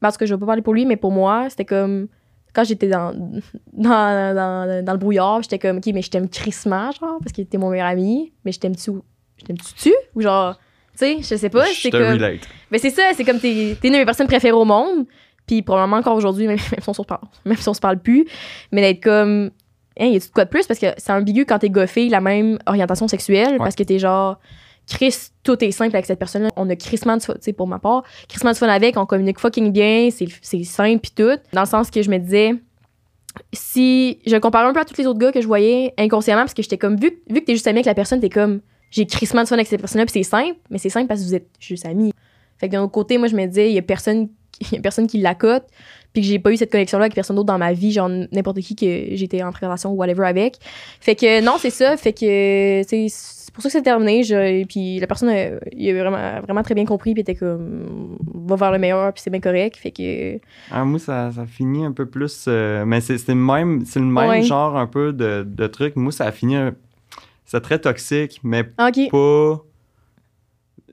Parce que je vais pas parler pour lui, mais pour moi, c'était comme quand j'étais dans, dans, dans, dans le brouillard, j'étais comme, OK, mais je t'aime crissement, genre, parce qu'il était mon meilleur ami, mais je t'aime-tu je t'aime-tu Ou genre, tu sais, je sais pas, Je c'est te comme. relate. Mais c'est ça, c'est comme t'es t'es une de mes personnes préférées au monde, puis probablement encore aujourd'hui, même, même, si on se parle, même si on se parle plus, mais d'être comme, hein, y a-tu de quoi de plus? Parce que c'est ambigu quand t'es goffé la même orientation sexuelle, Ouais. parce que t'es genre, Chris, tout est simple avec cette personne-là. On a crissement de fun, tu sais, pour ma part, crissement de fun avec, on communique fucking bien, c'est c'est simple pis tout. Dans le sens que je me disais, si je compare un peu à tous les autres gars que je voyais inconsciemment, parce que j'étais comme, vu, vu que t'es juste ami avec la personne, t'es comme, j'ai crissement de fun avec cette personne-là, puis c'est simple, mais c'est simple parce que vous êtes juste amis. Fait que d'un autre côté, moi, je me disais, il y a personne, y a personne qui l'accote, puis que j'ai pas eu cette connexion-là avec personne d'autre dans ma vie, genre n'importe qui que j'étais en relation ou whatever avec. Fait que non, c'est ça. Fait que, c'est pour ça que c'est terminé. Je, puis la personne, euh, il a vraiment, vraiment très bien compris, puis était comme, va vers le meilleur, puis c'est bien correct. Fait que, Ah, moi, ça, ça finit un peu plus. euh, mais c'est c'est le même, c'est le même Ouais. genre un peu de, de truc. Moi, ça a fini. un- C'est très toxique, mais ah, ok. pas.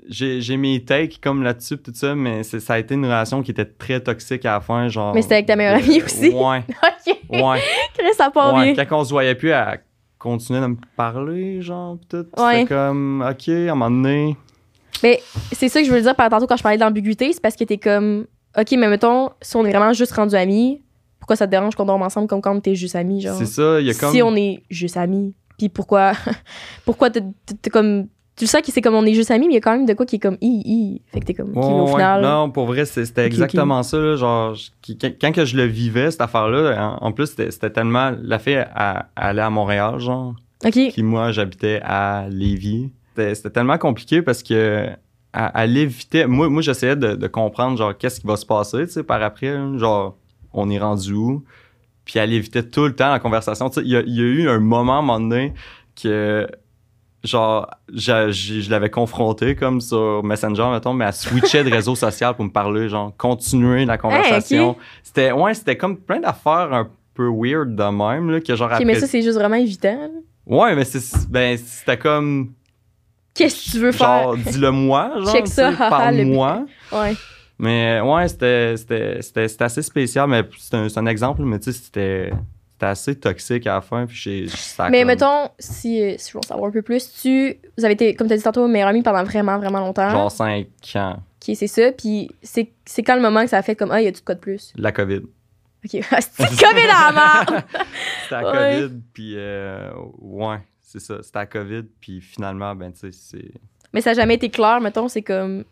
J'ai j'ai mes takes comme là-dessus, tout ça, mais c'est- ça a été une relation qui était très toxique à la fin. Genre, Mais c'était avec ta meilleure amie aussi. Ouais, Ok. ouais. Ça part ouais. bien. Quand on se voyait plus, elle continuait de me parler, genre, tout. Ouais. C'était comme, ok, à un moment donné. Mais c'est ça que je veux dire par tantôt quand je parlais d'ambiguïté, c'est parce que t'es comme, ok, mais mettons, si on est vraiment juste rendu amis, pourquoi ça te dérange qu'on dorme ensemble comme quand t'es juste amis, genre? C'est ça, il y a comme. Si on est juste amis, puis pourquoi, pourquoi t'es comme, tu sais que c'est comme on est juste amis, mais il y a quand même de quoi qui est comme, hi, hi. Fait que t'es comme, ouais. Non, pour vrai, c'était exactement ça. là, genre, qui- quand, que je le vivais, cette affaire-là, en, en plus, c'était tellement. La fille elle allait à Montréal, genre. Ok. Puis moi, j'habitais à Lévis. C'était tellement compliqué parce que. Elle évitait. Moi, moi j'essayais de, de comprendre, genre, qu'est-ce qui va se passer, tu sais, par après. Genre, on est rendu où? Puis elle évitait tout le temps la conversation. Tu sais, il y, a- il y a eu un moment, à un moment donné, que genre, je l'avais confronté comme sur Messenger, mettons, mais elle switchait de réseau social pour me parler, genre, continuer la conversation. C'était, ouais, c'était comme plein d'affaires un peu weird de même, là, que genre après... mais ça, c'est juste vraiment évitant. là. Ouais, mais c'est, ben, c'était comme, Qu'est-ce que tu veux faire? genre, dis-le moi, genre, Check ça, parle-moi. Ouais. Mais ouais, c'était, assez spécial, mais c'est un, un exemple, mais tu sais, c'était, c'était assez toxique à la fin. Puis j'ai, Mais comme- mettons, si, euh, si je veux en savoir un peu plus, tu, vous avez été, comme tu as dit tantôt, meilleur ami pendant vraiment, vraiment longtemps. Genre 5 ans. Ok, c'est ça. Puis c'est c'est quand le moment que ça a fait comme, ah, il y a tout de quoi de plus? La COVID. Ok, c'est comme dans la merde. C'était la Ouais. COVID, puis euh, ouais, c'est ça. C'était la COVID, puis finalement, ben, tu sais, c'est. Mais ça n'a jamais été clair, mettons, c'est comme.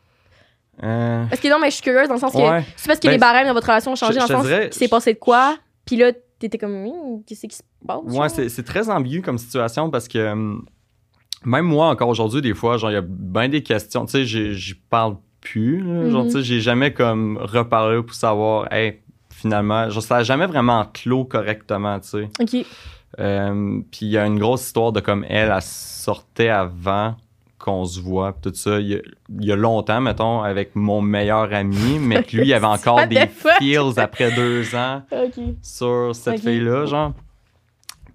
Euh, Parce que non, mais je suis curieuse dans le sens que. C'est parce que Ben, les barèmes dans votre relation ont changé, je- dans le sens dirais- qu'il s'est passé de quoi. Puis là, t'étais comme, qu'est-ce qui se passe? Ouais, c'est c'est très ambigu comme situation parce que hum, même moi, encore aujourd'hui, des fois, genre, il y a bien des questions. Tu sais, j'y parle plus. là. Genre, tu sais, j'ai jamais comme reparlé pour savoir, hey, finalement, genre, ça n'a jamais vraiment clos correctement, tu sais. Ok. Euh, puis il y a une grosse histoire de comme elle, elle sortait avant qu'on se voit, tout ça. Il y, a, il y a longtemps, mettons, avec mon meilleur ami, mais que lui, il avait encore des feels après deux ans sur cette fille-là, genre.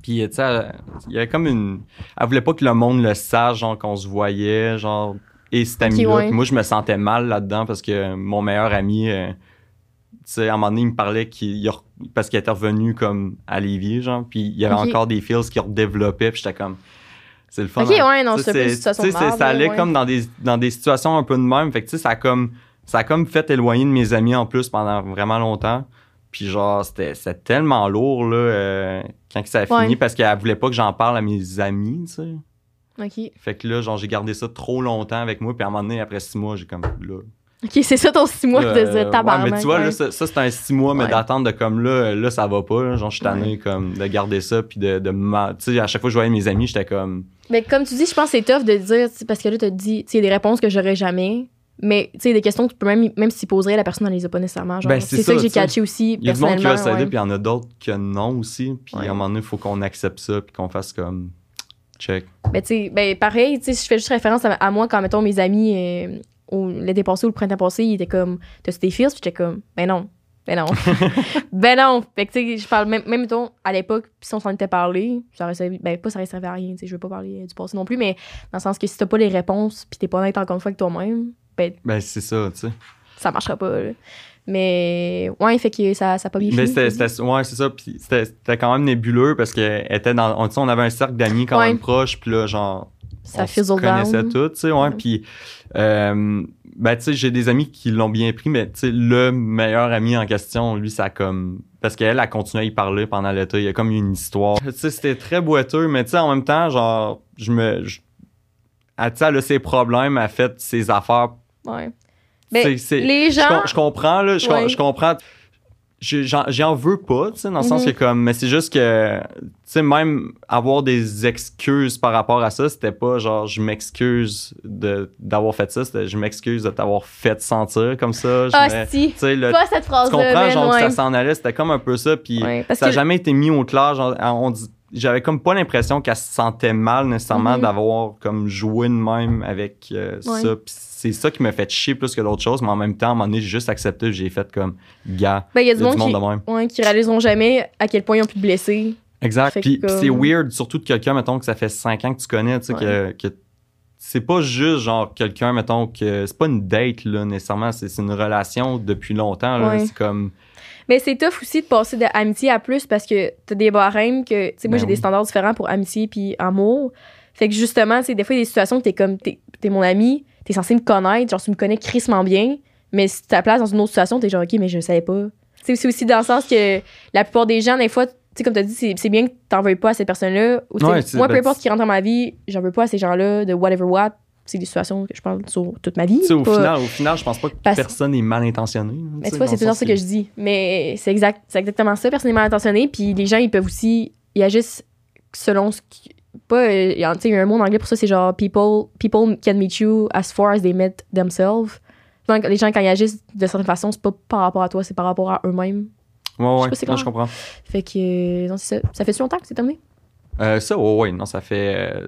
Puis, tu sais, il y avait comme une. Elle voulait pas que le monde le sache, genre, qu'on se voyait, genre, et cet ami-là. ouais. Moi, je me sentais mal là-dedans parce que mon meilleur ami, euh, tu sais, à un moment donné, il me parlait qu'il. Parce qu'il était revenu, comme, à Lévis, genre, puis il y avait encore des feels qui redéveloppaient, puis j'étais comme. C'est le fun. Ok, ouais, non, c'est une situation de Ça allait ouais. comme dans des, dans des situations un peu de même. Fait que, tu sais, ça a comme. Ça a comme fait éloigner de mes amis en plus pendant vraiment longtemps. Puis genre, c'était tellement lourd, là, euh, quand que ça a Ouais. fini, parce qu'elle voulait pas que j'en parle à mes amis, tu sais. Ok. Fait que là, genre, j'ai gardé ça trop longtemps avec moi, puis à un moment donné, après six mois, j'ai comme, là... Ok, c'est ça ton six mois de euh, tabarnak. ouais, mais tu vois, ouais. là, ça, ça, c'est un six mois, mais Ouais. d'attendre de comme, là, là, ça va pas, là. genre, je suis tanné, Ouais. comme, de garder ça, puis de... de ma- tu sais, à chaque fois que je voyais mes amis, j'étais comme... Mais comme tu dis, je pense que c'est tough de dire, parce que là, tu te dis, tu sais, il y a des réponses que j'aurais jamais. Mais tu sais, des questions que tu peux même, même s'y poserais, la personne, elle les a pas nécessairement. Ben, c'est ça, ça, que j'ai catché aussi. Il y a du monde qui veut s'aider, ouais. puis il y en a d'autres que non aussi, puis Ouais. à un moment donné, il faut qu'on accepte ça, puis qu'on fasse comme... Check. Ben, tu sais, ben, pareil, tu sais, je fais juste référence à, à moi quand, mettons, mes amis, euh, l'été passé ou le printemps passé, ils étaient comme, t'as tes feels? Puis j'étais comme, ben non, ben non. ben non. Fait que, tu sais, je parle même, même, mettons, à l'époque, si on s'en était parlé, ça aurait servi, ben, pas ça aurait servi à rien, tu sais, je veux pas parler euh, du passé non plus, mais dans le sens que si t'as pas les réponses, puis t'es pas honnête encore une fois avec toi-même, ben, Ben, c'est ça, tu sais. ça marchera pas, là. Mais, ouais, fait que ça, ça a pas bien Mais c'était, ouais, c'est ça. Puis c'était, quand même nébuleux parce que était dans, on, on avait un cercle d'amis quand Ouais. même proche. Puis là, genre, Ça on se connaissait tous, tu sais, ouais. Puis, euh, ben, tu sais, j'ai des amis qui l'ont bien pris, mais tu sais, le meilleur ami en question, lui, ça a comme. Parce qu'elle a continué à y parler pendant l'été. Il y a comme une histoire. Tu sais, c'était très boiteux, mais tu sais, en même temps, genre, je me. je- elle, a ses problèmes, elle a fait ses affaires. Ouais. Ben, les gens. je comprends, là, je, Ouais. je comprends. Je- J'en veux pas, tu sais, dans le sens Mhm. que comme, mais c'est juste que, tu sais, même avoir des excuses par rapport à ça, c'était pas genre, je m'excuse d'avoir fait ça, c'était je m'excuse de t'avoir fait sentir comme ça. Je Ah, me- si. tu le- Pas cette tu phrase-là, comprends, man, genre, que ouais. ça s'en allait, c'était comme un peu ça, puis Ouais, ça n'a que- jamais été mis au clair, genre, on dit- j'avais comme pas l'impression qu'elle se sentait mal nécessairement Mhm. d'avoir comme joué de même avec euh, Ouais. ça. Puis c'est ça qui m'a fait chier plus que d'autres choses, mais en même temps, à un moment donné, j'ai juste accepté, j'ai fait comme, gars, Ben, il y a il du y a monde, du monde qui, de même. ouais, qui réaliseront jamais à quel point ils ont pu te blesser. Exact. Fait Puis, c'est weird, surtout de quelqu'un, mettons, que ça fait cinq ans que tu connais, tu sais, que, que c'est pas juste genre quelqu'un, mettons, que c'est pas une date, là, nécessairement, c'est c'est une relation depuis longtemps, là. Ouais. C'est comme, Mais c'est tough aussi de passer de amitié à plus parce que t'as des barèmes que, tu sais, moi Ben j'ai oui. des standards différents pour amitié puis amour. Fait que justement, tu sais, des fois, il y a des situations que t'es comme, t'es es mon ami, t'es censé me connaître, genre tu me connais crissement bien, mais si tu place dans une autre situation, t'es genre, ok, mais je savais pas. C'est aussi dans le sens que la plupart des gens, des fois, tu sais, comme t'as dit, c'est bien que t'en veuilles pas à cette personne-là. Ouais, moi, peu ben, importe qui rentre dans ma vie, j'en veux pas à ces gens-là, de whatever what. C'est des situations que je parle sur toute ma vie. au pas- final, au final, je pense pas que Parce- personne est mal intentionné. Mais tu vois, c'est toujours ça que je dis. Mais c'est exact, exactement ça, personnellement intentionné. Puis les gens, ils peuvent aussi. Ils agissent selon ce qui. Pas. euh, il y a tu sais, il y a un mot en anglais pour ça, c'est genre people, people can meet you as far as they met themselves. Donc, les gens, quand ils agissent de certaine façon, c'est pas par rapport à toi, c'est par rapport à eux-mêmes. Ouais, ouais, non, je comprends. Fait que. euh, Non, ça. Ça fait longtemps que c'est terminé? Euh, ça, ouais, ouais, non, ça fait. euh,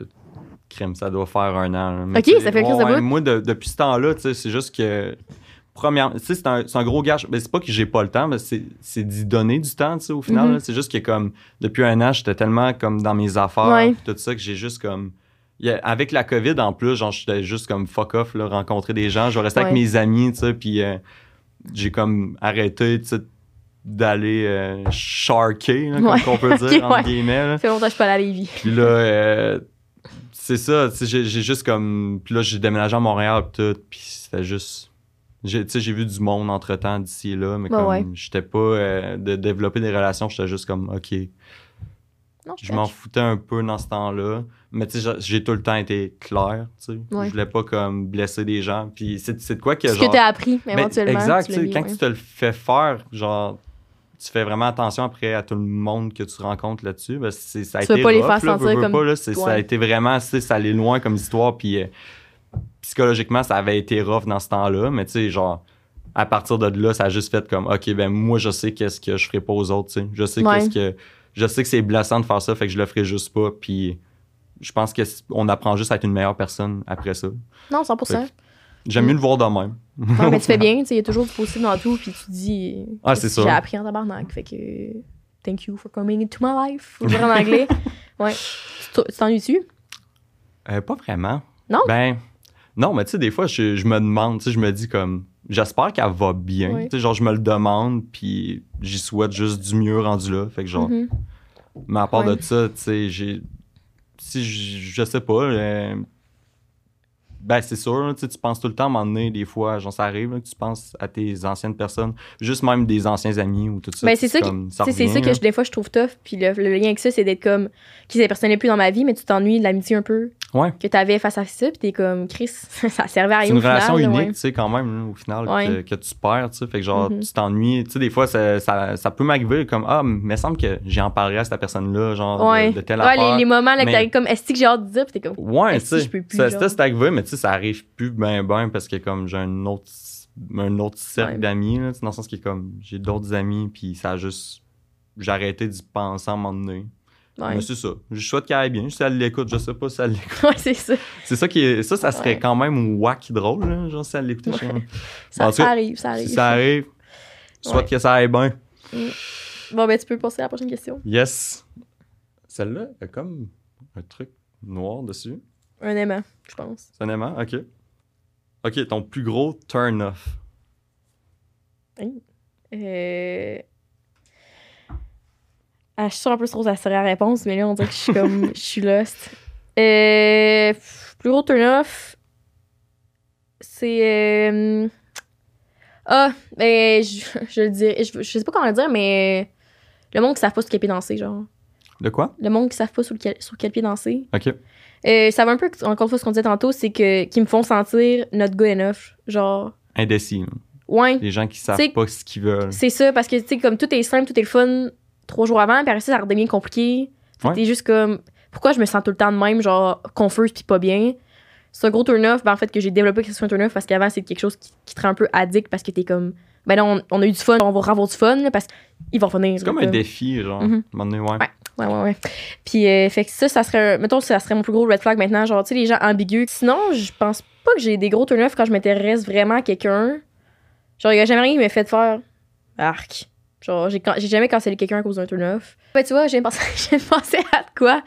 crime, ça doit faire un an. là. Ok, ça fait ouais, crise de ouais. Moi, de- depuis ce temps-là, tu sais, c'est juste que. Première, c'est un, gros gage. Mais c'est pas que j'ai pas le temps, mais c'est d'y donner du temps, tu sais, au final. Mhm. C'est juste que, comme, depuis un an, j'étais tellement, comme, dans mes affaires, Ouais. tout ça, que j'ai juste, comme. avec la COVID, en plus, genre, j'étais juste, comme, fuck off, là, rencontrer des gens. Je vais rester avec mes amis, tu sais, puis euh, j'ai, comme, arrêté, tu sais, d'aller euh, sharker, là, Ouais. comme on peut dire, Ok, entre ouais. guillemets. là. Ça fait longtemps que je suis pas allée à Lévis. Puis là, euh, c'est ça, tu sais, j'ai juste comme. Puis là, j'ai déménagé à Montréal, tout, puis c'était juste. J'ai- j'ai vu du monde entre temps d'ici et là, mais comme ouais. j'étais pas. euh, de développer des relations, j'étais juste comme, ok. Non, Je m'en foutais un peu dans ce temps-là. Mais tu sais, j'ai- tout le temps été clair, tu sais. Ouais. Je voulais pas comme blesser des gens. Puis c'est c'est de quoi que Ce genre. que t'as appris, éventuellement. exact, tu mis, quand ouais. tu te le fais faire, genre, tu fais vraiment attention après à tout le monde que tu rencontres là-dessus. Ben, c'est- ça a Tu veux été pas les faire là, sentir veux, veux comme- pas, là, c'est- Ça a été vraiment, ça allait loin comme histoire, puis euh, psychologiquement, ça avait été rough dans ce temps-là, mais tu sais, genre, à partir de là, ça a juste fait comme, OK, ben moi, je sais qu'est-ce que je ferai pas aux autres, tu sais. Je sais Ouais. qu'est-ce que... Je sais que c'est blessant de faire ça, fait que je le ferai juste pas, puis je pense qu'on apprend juste à être une meilleure personne après ça. Non, 100%. J'aime mieux le voir de même. Non, mais tu fais bien, tu sais, il y a toujours du possible dans tout, puis tu dis. Ah, c'est sûr. J'ai appris en tabarnak, fait que. Thank you for coming into my life. Faut dire en anglais. Ouais. Tu t'ennuies-tu? Euh, pas vraiment. Non? Ben, non, mais tu sais, des fois, je, je me demande, tu sais, je me dis comme, j'espère qu'elle va bien. Tu sais, genre, je me le demande, puis j'y souhaite juste du mieux rendu là. Fait que genre, Mhm. mais à part Ouais. de ça, tu sais, j'ai. Si je, je sais pas, euh, ben, c'est sûr, tu tu penses tout le temps à un moment donné, des fois, genre, ça arrive, là, que tu penses à tes anciennes personnes, juste même des anciens amis ou tout ça. Ben, c'est ça, comme, Tu revient, ça que je- des fois je trouve tough. Puis le, le lien avec ça, c'est d'être comme. Qui ces personnes n'est plus dans ma vie, mais tu t'ennuies de l'amitié un peu Ouais. que t'avais face à ça. Puis t'es comme, Chris, ça servait à rien. C'est une au relation unique, ouais. tu sais, quand même, là, au final, Ouais. que, que tu perds, tu sais. Fait que genre, Mhm. tu t'ennuies. Tu sais, des fois, ça, ça, ça peut m'arriver comme, ah, mais il semble que j'en parlerai à cette personne-là, genre, de- telle affaire. les, les moments là, que Mais- t'arrives comme, est-ce que j'ai hâte de dire? Puis t'es comme, Ouais, tu que sais. je peux plus, Ça, genre? ça, c'est arrivé, mais tu sais, ça arrive plus ben ben parce que comme j'ai un autre, un autre cercle Ouais. d'amis, là, dans le sens que comme j'ai d'autres amis, puis ça a juste. J'ai arrêté d'y penser à un moment donné. ouais. Mais c'est ça. Je souhaite qu'elle aille bien. Si elle l'écoute, je sais pas si elle l'écoute. ouais, c'est ça. C'est ça qui est. Ça, ça serait Ouais. quand même wack drôle, là, genre si elle l'écoutait. je. Ça, arrive, ça arrive. Si ça arrive, soit Ouais. que ça aille bien. Bon, ben, tu peux passer à la prochaine question. Yes. Celle-là, elle a comme un truc noir dessus. Un aimant, je pense. C'est un aimant? OK. OK, ton plus gros turn-off. Euh... Ah, je suis sûre un peu trop ça serait la réponse, mais là, on dirait que je suis comme. Je suis lost. Euh... Plus gros turn-off. C'est. euh, Ah, ben, je, je le dirais. Je, je sais pas comment le dire, mais. Le monde qui savent pas sur quel pied danser, genre. De quoi? Le monde qui savent pas sur, lequel- sur quel pied danser. OK. Euh, ça va un peu, encore une fois, ce qu'on disait tantôt, c'est que. qui me font sentir not good enough. Genre. Indécis. Ouais. Les gens qui savent T'sais- pas ce qu'ils veulent. C'est ça, parce que, tu sais, comme tout est simple, tout est le fun trois jours avant, puis après ça, ça redevient compliqué. Fait Ouais. t'es juste comme, pourquoi je me sens tout le temps de même, genre, confuse puis pas bien? C'est un gros turn-off, ben, en fait, que j'ai développé que ce soit un turn-off parce qu'avant, c'est quelque chose qui, qui te rend un peu addict parce que t'es comme, ben non, on, on a eu du fun, on va avoir du fun, là, parce qu'il va revenir. C'est comme là. un défi, genre. Moment donné, ouais. Ouais. Ouais, ouais, ouais. Puis, euh, fait que ça, ça serait, mettons, ça serait mon plus gros red flag maintenant, genre, tu sais, les gens ambigus. Sinon, je pense pas que j'ai des gros turn-off quand je m'intéresse vraiment à quelqu'un. Genre, il y a jamais rien qui m'a fait faire arc. Genre, j'ai j'ai jamais cancellé quelqu'un à cause d'un turn-off. Ben, tu vois, j'ai pensé, j'ai pensé à de quoi?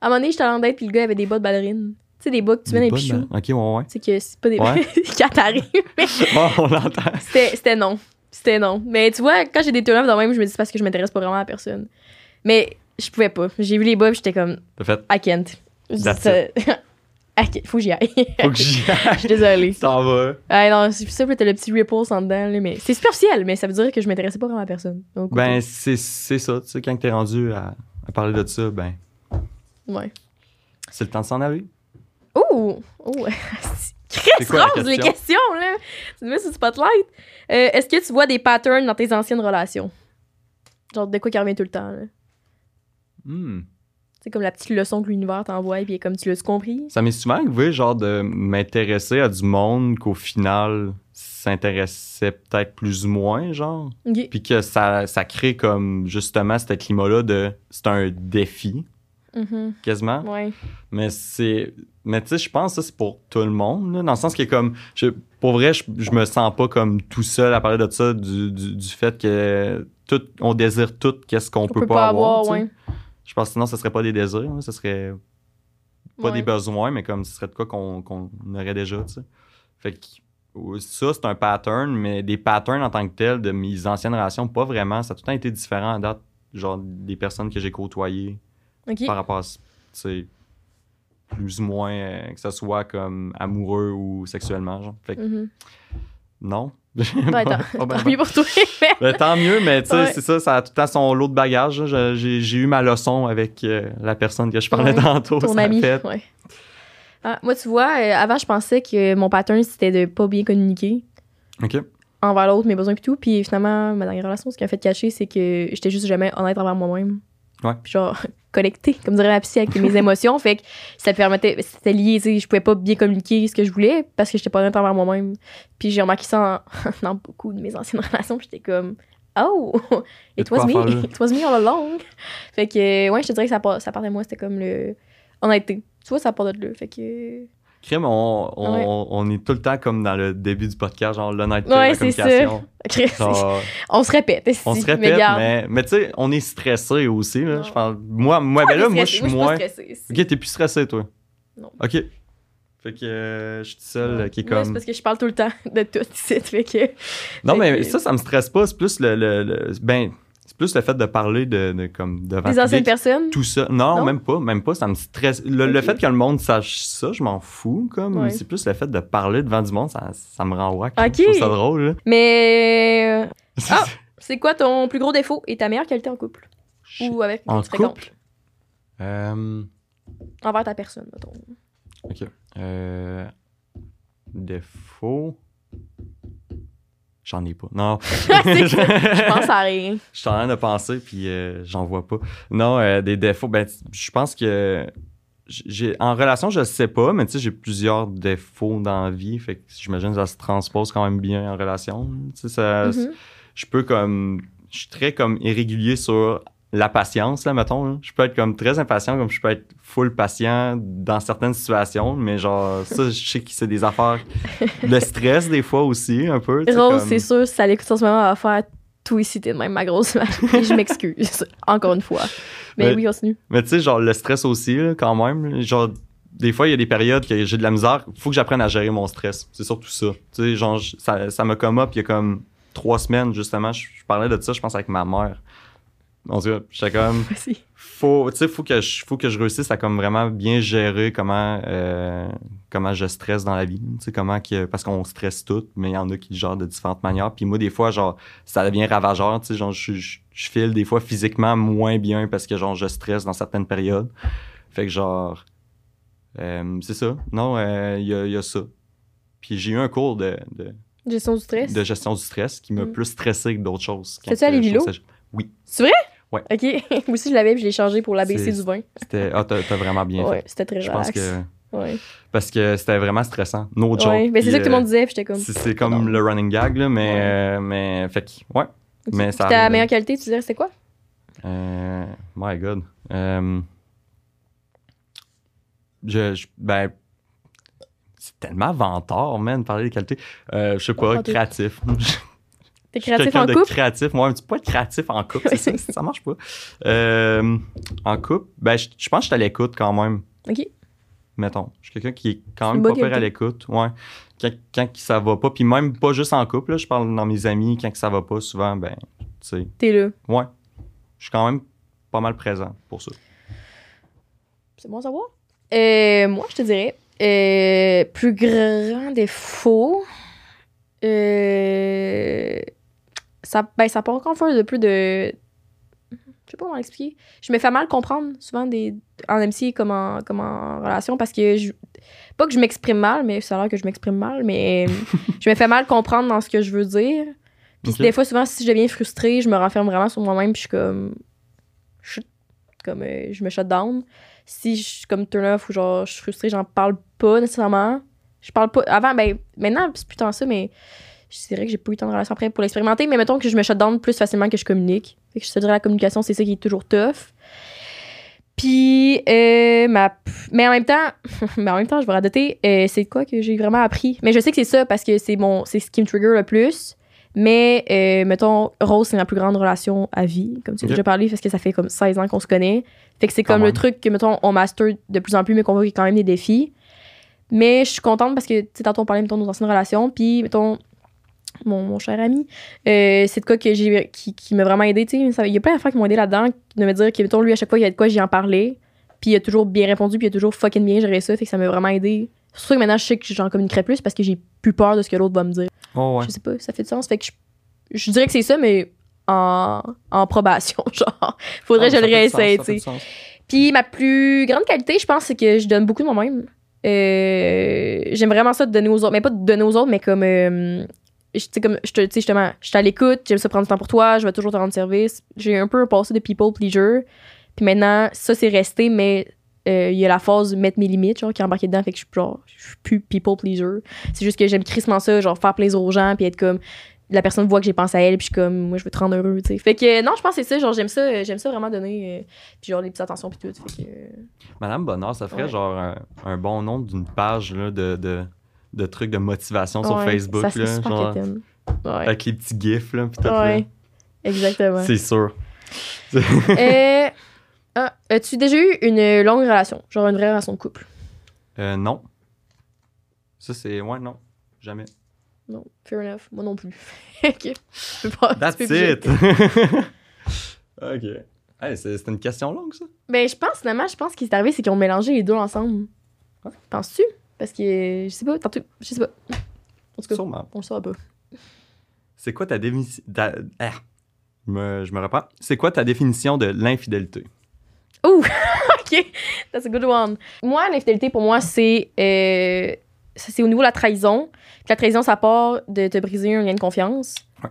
À un moment donné, j'étais en date, puis le gars avait des bas de ballerine. Tu sais, des bas que tu mets dans les pichous. OK, ouais, ouais. Tu sais que c'est pas des Ouais. quand t'arrives. mais Bon, on l'entend. C'était c'était non. C'était non. Mais tu vois, quand j'ai des turn-offs dans même, je me dis parce que je m'intéresse pas vraiment à la personne. Mais je pouvais pas. J'ai vu les puis j'étais comme, T'as fait, I can't. That's Ça- Ok, faut que j'y aille. faut que j'y Je aille. suis désolée. T'en vas. Ah non, c'est ça, t'as le petit ripple en dedans, là, mais c'est superficiel, mais ça veut dire que je m'intéressais pas vraiment à personne. Ben, c'est c'est ça. Tu sais, quand t'es rendu à, à parler de ça, ben, ouais. c'est le temps de s'en aller. Ouh! Ouh! Chris quoi Rose, les question? questions, là! Tu me mets sur le spotlight. Euh, Est-ce que tu vois des patterns dans tes anciennes relations? Genre, de quoi qui revient tout le temps, là? Hmm. C'est comme la petite leçon que l'univers t'envoie, puis comme tu l'as compris? Ça m'est souvent arrivé, genre, de m'intéresser à du monde qu'au final s'intéressait peut-être plus ou moins, genre. Puis que ça, ça crée comme, justement, ce climat-là de... C'est un défi, Mhm. quasiment. Ouais. Mais c'est. Mais tu sais, je pense que ça, c'est pour tout le monde, là, dans le sens que, comme. Je, pour vrai, je, je me sens pas comme tout seul à parler de ça, du, du, du fait que tout, on désire tout, qu'est-ce qu'on On peut, pas avoir. ouais. Je pense que sinon, ce serait pas des désirs, là, ce serait pas Ouais. des besoins, mais comme ce serait de quoi qu'on aurait déjà, tu sais. Fait que ça, c'est un pattern, mais des patterns en tant que tel de mes anciennes relations, pas vraiment. Ça a tout le temps été différent à date, genre des personnes que j'ai côtoyées par rapport à, tu sais, plus ou moins, euh, que ce soit comme amoureux ou sexuellement, genre. Fait que Mhm. non. Ben, tant, pas ben, tant ben. mieux pour toi. Ben, tant mieux, mais tu sais, Ouais. c'est ça, ça a tout le temps son lot de bagages. J'ai eu ma leçon avec euh, la personne que je parlais Ouais, tantôt. Ton a ami. Ouais. Ah, moi, tu vois, euh, avant, je pensais que mon pattern, c'était de pas bien communiquer OK. envers l'autre, mes besoins et tout. Puis finalement, ma dernière relation, ce qui m'a fait cacher, c'est que j'étais juste jamais honnête envers moi-même. Ouais. Puis genre, connectée, comme dirait ma psy, avec mes émotions. Fait que ça permettait, c'était lié, tu sais, je pouvais pas bien communiquer ce que je voulais parce que j'étais pas honnête envers moi-même. Puis j'ai remarqué ça en- dans beaucoup de mes anciennes relations. J'étais comme, oh, it was me, faire it was me all along. Fait que, ouais, je te dirais que ça, part- ça partait de moi, c'était comme le. Honnêteté. Tu vois, ça part de là. Fait que. Crime, on, on, Ouais. on est tout le temps comme dans le début du podcast, genre l'honnêteté, Ouais, la c'est ça. communication. Genre, on se répète. on se répète, garde. mais, mais tu sais, on est stressé aussi. Là, je parle, moi, moi, ben là, mais moi, je stressé. suis Moi, moins. esti. Ok, t'es plus stressé, toi? Non. Ok. Fait que euh, je suis seul Ouais. euh, qui est Moi, c'est comme. parce que je parle tout le temps de tout ici. Fait que. Non, fait mais que- ça, ça me stresse pas. C'est plus le. le- le- ben, plus le fait de parler de, de comme devant Les le anciennes personnes? Tout ça. Non, Non? même pas. Même pas. Ça me stresse. Le, fait que le monde sache ça, je m'en fous, comme. Ouais. C'est plus le fait de parler devant du monde, ça, ça me rend wack. Je trouve ça drôle, là. Mais. Ah! C'est quoi ton plus gros défaut et ta meilleure qualité en couple? Ou avec En tu couple? Euh, Envers ta personne, mettons. ok. Euh, défaut? J'en ai pas. Non. Je pense à rien. Je suis en train de penser, puis euh, j'en vois pas. Non, euh, des défauts, ben, je pense que j'ai en relation, je sais pas, mais tu sais, j'ai plusieurs défauts dans la vie, fait que j'imagine que ça se transpose quand même bien en relation. Tu sais, ça, Mhm. je peux comme, je suis très comme irrégulier sur la patience, là, mettons. là. Je peux être comme très impatient, comme je peux être full patient dans certaines situations, mais genre, ça, je sais que c'est des affaires, le stress des fois aussi, un peu. Rose, comme- c'est sûr, si ça l'écoute en ce moment, elle va faire tout ici, t'es de même, ma grosse mère. Je m'excuse, encore une fois. Mais Mais- oui, continue. Mais tu sais, genre, le stress aussi, là, quand même. Genre, des fois, il y a des périodes que j'ai de la misère. Faut que j'apprenne à gérer mon stress. C'est surtout ça. Tu sais, genre, ça, ça me come up il y a comme trois semaines, justement. Je, je parlais de ça, je pense, avec ma mère. En tout cas, j'étais comme, faut, tu sais, faut que je, faut que je réussisse à comme vraiment bien gérer comment, euh, comment je stresse dans la vie. Tu sais, comment que, parce qu'on stresse tout, mais il y en a qui le gèrent de différentes manières. Puis moi, des fois, genre, ça devient ravageur. Tu sais, genre, je, je, je file des fois physiquement moins bien parce que, genre, je stresse dans certaines périodes. Fait que, genre, euh, c'est ça. Non, euh, il y, a, il y a ça. Puis j'ai eu un cours de, de, Gestion du stress. de gestion du stress qui m'a Mm. plus stressé que d'autres choses. Fais-tu à Quand, Oui. C'est vrai? Ouais. Ok. Moi aussi, je l'avais, puis je l'ai changé pour l'ABC du vin. C'était, ah, t'as, vraiment bien Ouais, fait. c'était très Je pense que. Ouais. Parce que c'était vraiment stressant. No joke. Ouais, ben c'est ça que tout le euh, monde disait, puis j'étais comme. C'est, comme Non. le running gag, là, mais. Ouais. euh, mais fait que, ouais. Ok. mais ça ta meilleure qualité, tu dirais, c'est quoi? Euh, my God. Euh, je, je- ben. C'est tellement vantard, man, de parler des qualités. Je sais Pas créatif. T'es créatif en de couple? créatif. Moi, tu peux pas être créatif en couple. Ça, ça marche pas. Euh, en couple, ben, je, je pense que je suis à l'écoute quand même, Ok. mettons. Je suis quelqu'un qui est quand même pas pire à l'écoute. Ouais. Quand, quand ça va pas, puis même pas juste en couple, là, je parle dans mes amis, quand ça va pas, souvent, ben, tu sais, T'es là. ouais. Je suis quand même pas mal présent pour ça. C'est bon à savoir. Euh, moi, je te dirais, euh, plus grand défaut, euh, ça, ben, ça part encore faire de plus de... Je sais pas comment l'expliquer. Je me fais mal comprendre souvent des, en MC comme en, comme en relation parce que je, pas que je m'exprime mal, mais ça a l'air que je m'exprime mal, mais je me fais mal comprendre dans ce que je veux dire. Puis des fois, souvent, si je deviens frustrée, je me renferme vraiment sur moi-même, puis je suis comme. Je, comme, euh, je me shut down. Si je suis comme turn off ou genre je suis frustrée, j'en parle pas nécessairement. Je parle pas. Avant, ben, maintenant, c'est plus tant ça, mais je dirais que j'ai pas eu tant de relations après pour l'expérimenter, mais mettons que je me shut down plus facilement que je communique. Fait que je te dirais la communication, c'est ça qui est toujours tough. Puis, euh, ma... mais en même temps, mais en même temps, je vais radoter, euh, c'est quoi que j'ai vraiment appris? Mais je sais que c'est ça parce que c'est mon, c'est ce qui me trigger le plus. Mais, euh, mettons, Rose, c'est ma plus grande relation à vie, comme tu as déjà parlé, parce que ça fait comme 16 ans qu'on se connaît. Fait que c'est comme le même. truc que, mettons, on master de plus en plus, mais qu'on voit qu'il y a quand même des défis. Mais je suis contente parce que, tu sais, tantôt on parlait, mettons, de nos anciennes relations, puis, mettons, mon, mon cher ami, euh, c'est de quoi que j'ai, qui, qui m'a vraiment aidé, tu sais. Il y a plein d'affaires qui m'ont aidé là-dedans, de me dire que, mettons, lui, à chaque fois, il y a de quoi, j'y en parlais, puis il a toujours bien répondu, puis il a toujours fucking bien géré ça, fait que ça m'a vraiment aidé. C'est sûr que maintenant, je sais que j'en communiquerai plus parce que j'ai plus peur de ce que l'autre va me dire. Oh, ouais. Je sais pas, ça fait du sens. Fait que je, je dirais que c'est ça, mais en, en probation, genre. Faudrait Ah, que je le réessaye, tu sais. Puis ma plus grande qualité, je pense, c'est que je donne beaucoup de moi-même. Euh, J'aime vraiment ça de donner aux autres, mais pas de donner aux autres, mais comme. euh, je- comme, je justement, je suis à l'écoute, j'aime ça prendre du temps pour toi, je vais toujours te rendre service. J'ai un peu un passé de people pleaser. Puis maintenant, ça, c'est resté, mais euh, il y a la phase mettre mes limites, genre, qui est embarquée dedans, fait que je suis genre, je suis plus people pleaser. C'est juste que j'aime crissement ça, genre, faire plaisir aux gens, puis être comme. La personne voit que j'ai pensé à elle, puis je suis comme, moi, je veux te rendre heureux, tu sais. Fait que, non, je pense que c'est ça, genre, j'aime ça, euh, j'aime ça vraiment donner, euh, puis genre, les petites attentions, puis tout. Fait que. euh, Madame Bonheur, ça ferait Ouais. genre un, un bon nom d'une page là, de, de, de trucs de motivation sur Facebook. Ça là, super genre. Ouais. avec les petits gifs. Là, pis tout, là. ouais. Exactement. C'est sûr. Euh, ah, As-tu déjà eu une longue relation? Genre une vraie relation de couple? Euh, non. Ça, c'est. Ouais, non. Jamais. Non. Fair enough. Moi non plus. ok. Je peux pas. That's it. ok. Hey, c'est une question longue, ça. Ben, je pense, finalement, je pense qu'il s'est arrivé, c'est qu'ils ont mélangé les deux ensemble. Penses-tu? Parce que, je sais pas, tantôt, je sais pas. En tout cas, Sûrement. on le saura pas. C'est quoi ta définition. ta- ah, je, me, je me reprends. C'est quoi ta définition de l'infidélité? Ouh! ok, that's a good one. Moi, l'infidélité, pour moi, c'est euh, c'est au niveau de la trahison. Puis la trahison, ça part de te briser un lien de confiance. Ouais.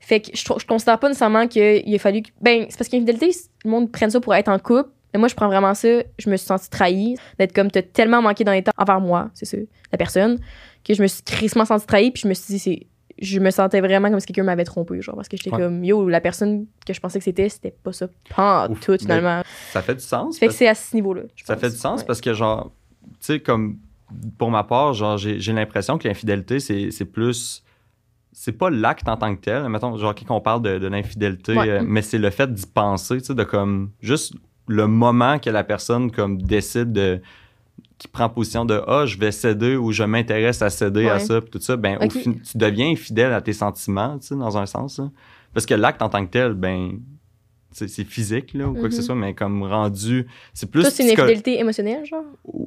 Fait que je, je considère pas nécessairement qu'il a fallu. que- Ben, c'est parce qu'infidélité, le monde prenne ça pour être en couple. Mais moi, je prends vraiment ça. Je me suis sentie trahie, d'être comme t'as tellement manqué dans les temps envers moi, c'est ça, la personne, que je me suis crissement sentie trahie. Puis je me suis dit, c'est. Je me sentais vraiment comme si quelqu'un m'avait trompé, genre, parce que j'étais Ouais. comme, yo, la personne que je pensais que c'était, c'était pas ça. Pas Ouf. tout, Ben, finalement. Ça fait du sens? Fait que c'est à ce niveau-là. Ça pense. fait du sens Ouais. parce que, genre, tu sais, comme pour ma part, genre, j'ai l'impression que l'infidélité, c'est plus. C'est pas l'acte en tant que tel. Mettons, genre, quand on parle de, de l'infidélité, Ouais. euh, mais c'est le fait d'y penser, tu sais, de comme. Juste le moment que la personne, comme, décide de. qui prend position de Ah, je vais céder ou je m'intéresse à céder à ça, puis tout ça, ben, au Ok. fin- tu deviens infidèle à tes sentiments, tu sais, dans un sens. là. Parce que l'acte en tant que tel, ben. c'est physique, là, ou quoi que ce Mhm. soit, mais comme rendu. C'est plus. Toi, c'est une infidélité émotionnelle, genre?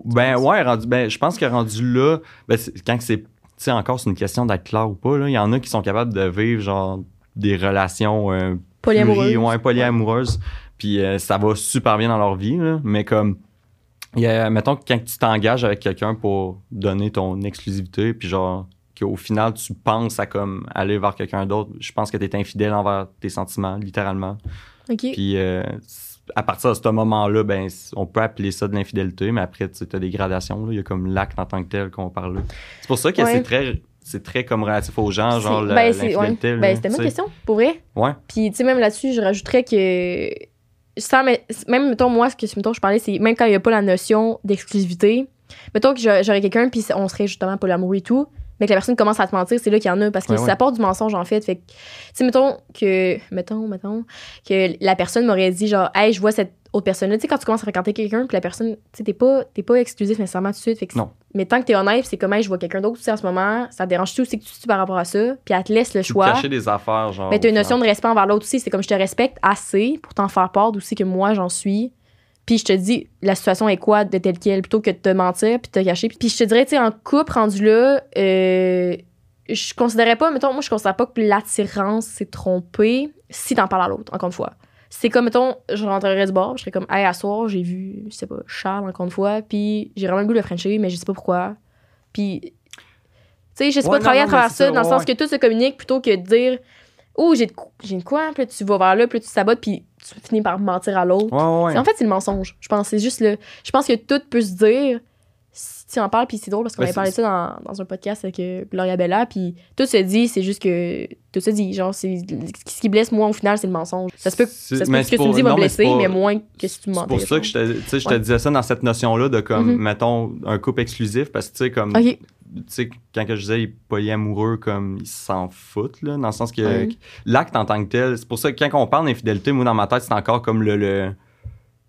ben ouais, rendu, ben, je pense que rendu là, ben, quand c'est, tu sais, encore, c'est une question d'être clair ou pas, là. Il y en a qui sont capables de vivre, genre, des relations euh, Polyamoureuse. pluri- ouais, polyamoureuses. Puis euh, ça va super bien dans leur vie, là. Mais comme, y a, mettons que quand tu t'engages avec quelqu'un pour donner ton exclusivité, puis genre, qu'au final, tu penses à comme aller vers quelqu'un d'autre, je pense que tu es infidèle envers tes sentiments, littéralement. OK. Puis euh, à partir de ce moment-là, ben, on peut appeler ça de l'infidélité, mais après, tu as des gradations. là. Il y a comme l'acte en tant que tel qu'on parle. C'est pour ça que Ouais. c'est très, c'est très comme relatif aux gens, genre ben, ouais. Ben, c'était ma question, pour vrai. Ouais. Puis, tu sais, même là-dessus, je rajouterais que. Sans, même, mettons, moi, ce que mettons, je parlais, c'est même quand il n'y a pas la notion d'exclusivité, mettons que j'a- j'aurais quelqu'un, puis on serait justement pas l'amour et tout, mais que la personne commence à te mentir, c'est là qu'il y en a, parce que Ouais, ça ouais. part du mensonge, en fait. Fait tu sais, mettons que. Mettons, mettons, que la personne m'aurait dit, genre, hey, je vois cette autre personne-là. Tu sais, quand tu commences à fréquenter quelqu'un, puis la personne, tu sais, t'es pas, t'es pas exclusif nécessairement tout de suite. Fait que Non. Mais tant que t'es honnête, c'est comme, hey, je vois quelqu'un d'autre aussi en ce moment, ça te dérange tout aussi que tu te par rapport à ça, puis elle te laisse le Tu choix. cacher des affaires, genre. Mais t'as une notion de respect envers l'autre aussi. C'est comme je te respecte assez pour t'en faire part d'aussi que moi j'en suis. Puis je te dis la situation est quoi de telle quelle? Plutôt que de te mentir puis de te cacher. Puis je te dirais, tu sais, en couple rendu là, euh, je considérais pas, mettons, moi je considère pas que l'attirance c'est trompé si t'en parles à l'autre, encore une fois. C'est comme, mettons, je rentrerais du bar, je serais comme, hey, à soir, j'ai vu, je sais pas, Charles, encore une fois, puis j'ai vraiment le goût de le Frencher, mais je sais pas pourquoi. Puis, tu sais, je sais Ouais, pas non, travailler non, à travers ça, ça, dans le sens que tout se communique plutôt que de dire, oh, j'ai de, j'ai de quoi, puis tu vas vers là, puis tu sabotes, puis tu finis par mentir à l'autre. Ouais, En fait, c'est le mensonge. Je pense, c'est juste le. Je pense que tout peut se dire tu en parles, puis c'est drôle parce qu'on Ouais, avait parlé de ça dans, dans un podcast avec euh, Gloria Bella, puis tout se dit, c'est juste que. Tout se dit. Genre, c'est, ce qui blesse, moi, au final, c'est le mensonge. Ça se peut, C'est- ça se peut mais que ce c'est que tu me dis va mais blesser, mais moins que si tu me C'est pour ça que je te, tu sais, je te Ouais. disais ça dans cette notion-là de comme, Mhm. mettons, un couple exclusif, parce que tu sais, comme, Ok. tu sais, quand que je disais il est polyamoureux, comme, ils s'en foutent, là, dans le sens que Ouais. l'acte en tant que tel, c'est pour ça que quand on parle d'infidélité, moi, dans ma tête, c'est encore comme le, le,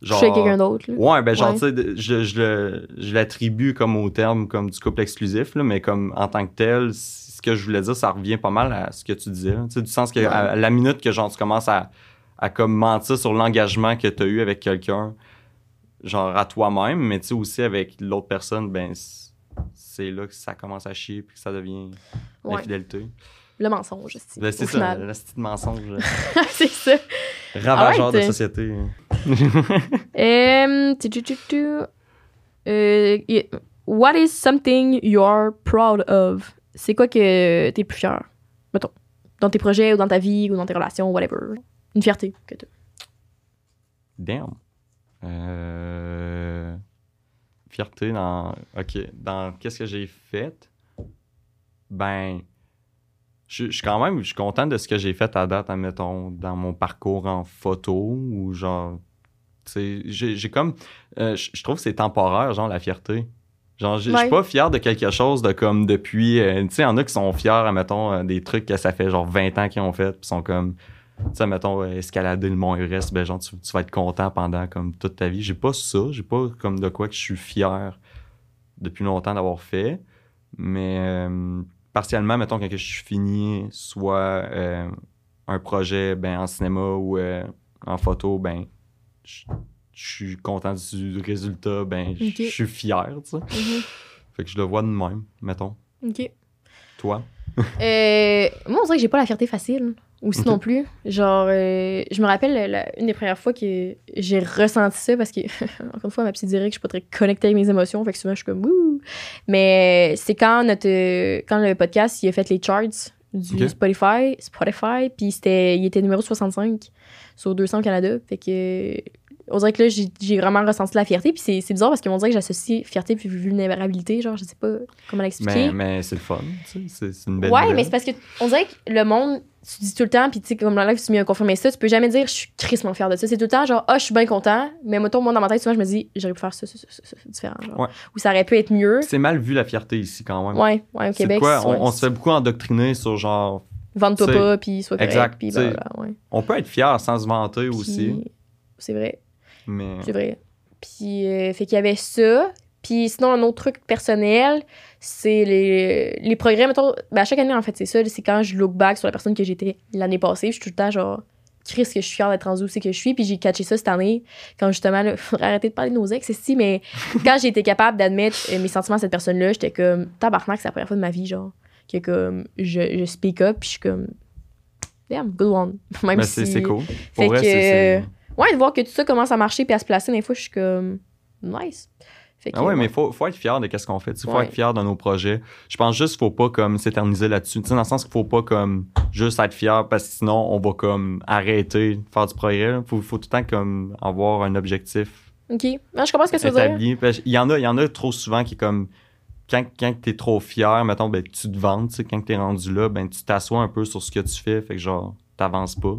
Genre, Chez quelqu'un d'autre. Ouais, ben genre, Ouais. tu sais, de- je, je, le- je l'attribue comme au terme comme du couple exclusif, là, mais comme en tant que tel, ce que je voulais dire, ça revient pas mal à ce que tu disais. Tu sais, du sens que Ouais. à la minute que genre tu commences à, à comme mentir sur l'engagement que tu as eu avec quelqu'un, genre à toi-même, mais tu sais aussi avec l'autre personne, ben c'est là que ça commence à chier puis que ça devient Ouais. l'infidélité. Le mensonge, c'est Ben, c'est ça, le petit mensonge c'est ça. ravageur de Alright. société. Euh, what is something you're proud of? C'est quoi que t'es plus fier? Mettons. Dans tes projets ou dans ta vie ou dans tes relations, whatever. Une fierté que t'as. Damn. Euh... Fierté dans. Ok. Dans qu'est-ce que j'ai fait? Ben. Je je suis quand même. Je suis content de ce que j'ai fait à date, admettons, dans mon parcours en photo ou genre. J'ai comme. euh, je trouve que c'est temporaire, genre, la fierté. Genre, je suis pas fier de quelque chose de comme depuis. euh, tu sais, il y en a qui sont fiers, admettons, euh, des trucs que ça fait genre 20 ans qu'ils ont fait, puis sont comme tu sais, mettons, escalader le mont Everest, ben, genre, tu, tu vas être content pendant comme toute ta vie. J'ai pas ça. J'ai pas comme de quoi que je suis fier depuis longtemps d'avoir fait. Mais euh, partiellement, mettons, quand que je suis fini, soit euh, un projet ben, en cinéma ou euh, en photo, ben, je suis content du résultat, ben, je suis fier, tu sais. Fait que je le vois de même, mettons. Ok. Toi? Euh, moi, on dirait que j'ai pas la fierté facile. Aussi Ok. non plus. Genre, euh, je me rappelle la- une des premières fois que j'ai ressenti ça parce que, encore une fois, ma petite dirait que je suis pas très connectée avec mes émotions. Fait que souvent, je suis comme wouh. Mais c'est quand notre, quand le podcast, il a fait les charts du. Spotify, Spotify, puis c'était, il était numéro 65 sur 200 au Canada. Fait que, on dirait que là, j'ai, vraiment ressenti la fierté. Puis c'est, bizarre parce qu'on dirait que j'associe fierté puis vulnérabilité. Genre, je sais pas comment l'expliquer. Mais, mais c'est le fun, tu sais. C'est une belle Ouais, nouvelle. mais c'est parce que on dirait que le monde, tu dis tout le temps, puis tu sais, comme dans la live, tu m'as confirmé ça, tu peux jamais dire je suis crissement fier de ça. C'est tout le temps genre, ah, je suis bien content, mais mettons, moi, dans ma tête, souvent, je me dis, j'aurais pu faire ça, ça, ça, ça, ça, c'est différent. Genre. Ouais. Ou ça aurait pu être mieux. C'est mal vu la fierté ici quand même. Ouais, ouais, au Québec. quoi? On, on se fait beaucoup endoctriner sur genre. Sais, pas, puis sois correct, exact, sais. blablabla, ouais. On peut être fier sans se vanter aussi, C'est vrai. Mais. C'est vrai. Puis, euh, fait qu'il y avait ça. Puis sinon, un autre truc personnel, c'est les, les progrès. Mettons, ben, à chaque année, en fait, c'est ça. C'est quand je look back sur la personne que j'étais l'année passée. Je suis tout le temps genre, Chris, que je suis fière d'être rendue où c'est que je suis. Puis j'ai catché ça cette année, quand justement, là, faudrait arrêter de parler de nos ex, si, mais quand j'ai été capable d'admettre euh, mes sentiments à cette personne-là, j'étais comme, tabarnak, c'est la première fois de ma vie, genre, que comme, je, je speak up, puis je suis comme, damn, good one. Même mais si. c'est c'est cool. Fait Pour vrai, que- c'est. c'est- Ouais, de voir que tout ça commence à marcher puis à se placer, des fois, je suis comme, nice. Fait que, Ah ouais, mais faut, faut être fier de qu'est-ce qu'on fait. Il faut Ouais. être fier de nos projets. Je pense juste qu'il faut pas comme s'éterniser là-dessus. Tu dans le sens qu'il faut pas comme juste être fier parce que sinon on va comme arrêter de faire du progrès. Il faut, faut tout le temps comme avoir un objectif Ok. Non, je comprends ce que tu veux dire. qu'il y en a, il y en a trop souvent qui comme quand, quand t'es trop fier, mettons, ben, tu te vantes, tu quand t'es rendu là, ben, tu t'assois un peu sur ce que tu fais, fait que genre, t'avances pas.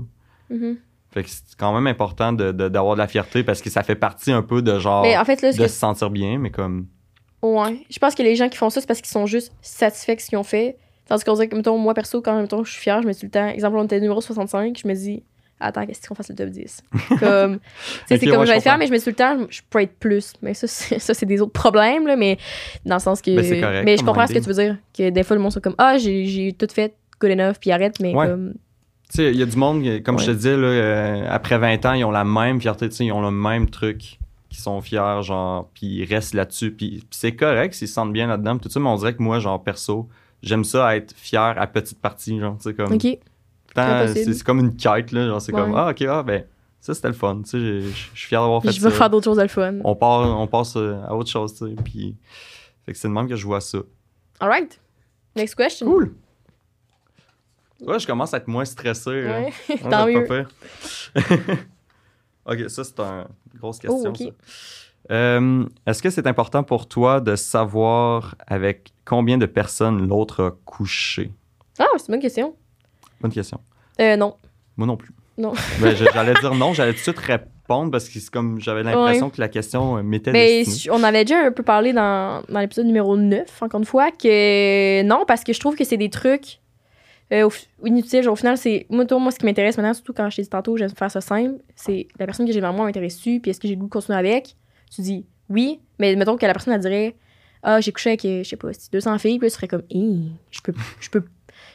Mhm. Fait que c'est quand même important de- de- d'avoir de, la fierté parce que ça fait partie un peu de genre, Mais en fait, là, ce de que- se sentir bien, mais comme, Ouais. Je pense que les gens qui font ça, c'est parce qu'ils sont juste satisfaits de ce qu'ils ont fait. Tandis qu'on dirait que, mettons, moi, perso, quand mettons, je suis fière, je me dis tout le temps, exemple, on était numéro 65, je me dis, attends, qu'est-ce qu'on fasse le top 10? Comme, c'est comme ouais, je vais être fière, mais je me dis tout le temps, je peux être plus. Mais ça, c'est, ça, c'est des autres problèmes, là, mais dans le sens que. Ben, c'est correct mais je comprends ce que tu veux dire. Que des fois, le monde sont comme, ah, j'ai, j'ai tout fait, good enough, puis arrête, mais Ouais. comme. Tu sais, il y a du monde, comme je te disais, là, euh, après 20 ans, ils ont la même fierté, tu sais, ils ont le même truc, qui sont fiers, genre, puis ils restent là-dessus, puis puis c'est correct s'ils se sentent bien là-dedans, tout ça, mais on dirait que moi, genre, perso, j'aime ça être fier à petite partie, genre, tu sais, comme, c'est comme une quête, là, genre, c'est comme, ah, ok, ah, ben, ça, c'était le fun, tu sais, je je- je suis fier d'avoir fait Je veux ça. faire d'autres choses le fun. On, part, on passe euh, à autre chose, tu sais, puis, fait que c'est de même que je vois ça. Alright. Next question. Cool! Ouais, je commence à être moins stressé. Ouais. Ouais, Tant mieux. ok, ça, c'est une grosse question. Oh, ça. Euh, Est-ce que c'est important pour toi de savoir avec combien de personnes l'autre a couché? Ah, c'est une bonne question. Bonne question. Euh, non. Moi non plus. Non. Ben, j'allais dire non, j'allais tout de suite répondre parce que c'est comme j'avais l'impression que la question euh, m'était destinée. on avait déjà un peu parlé dans, dans l'épisode numéro 9, encore une fois, que non, parce que je trouve que c'est des trucs. Euh, au, inutile, au final, c'est. Moi, toi, moi, ce qui m'intéresse maintenant, surtout quand je t'ai tantôt, j'aime faire ça simple, c'est la personne que j'ai moi m'intéresse-tu, puis est-ce que j'ai le goût de continuer avec? Tu dis oui, mais mettons que la personne, elle dirait Ah, j'ai couché avec, euh, je sais pas, c'est 200 filles, puis tu serais comme Hi, je peux. Je peux.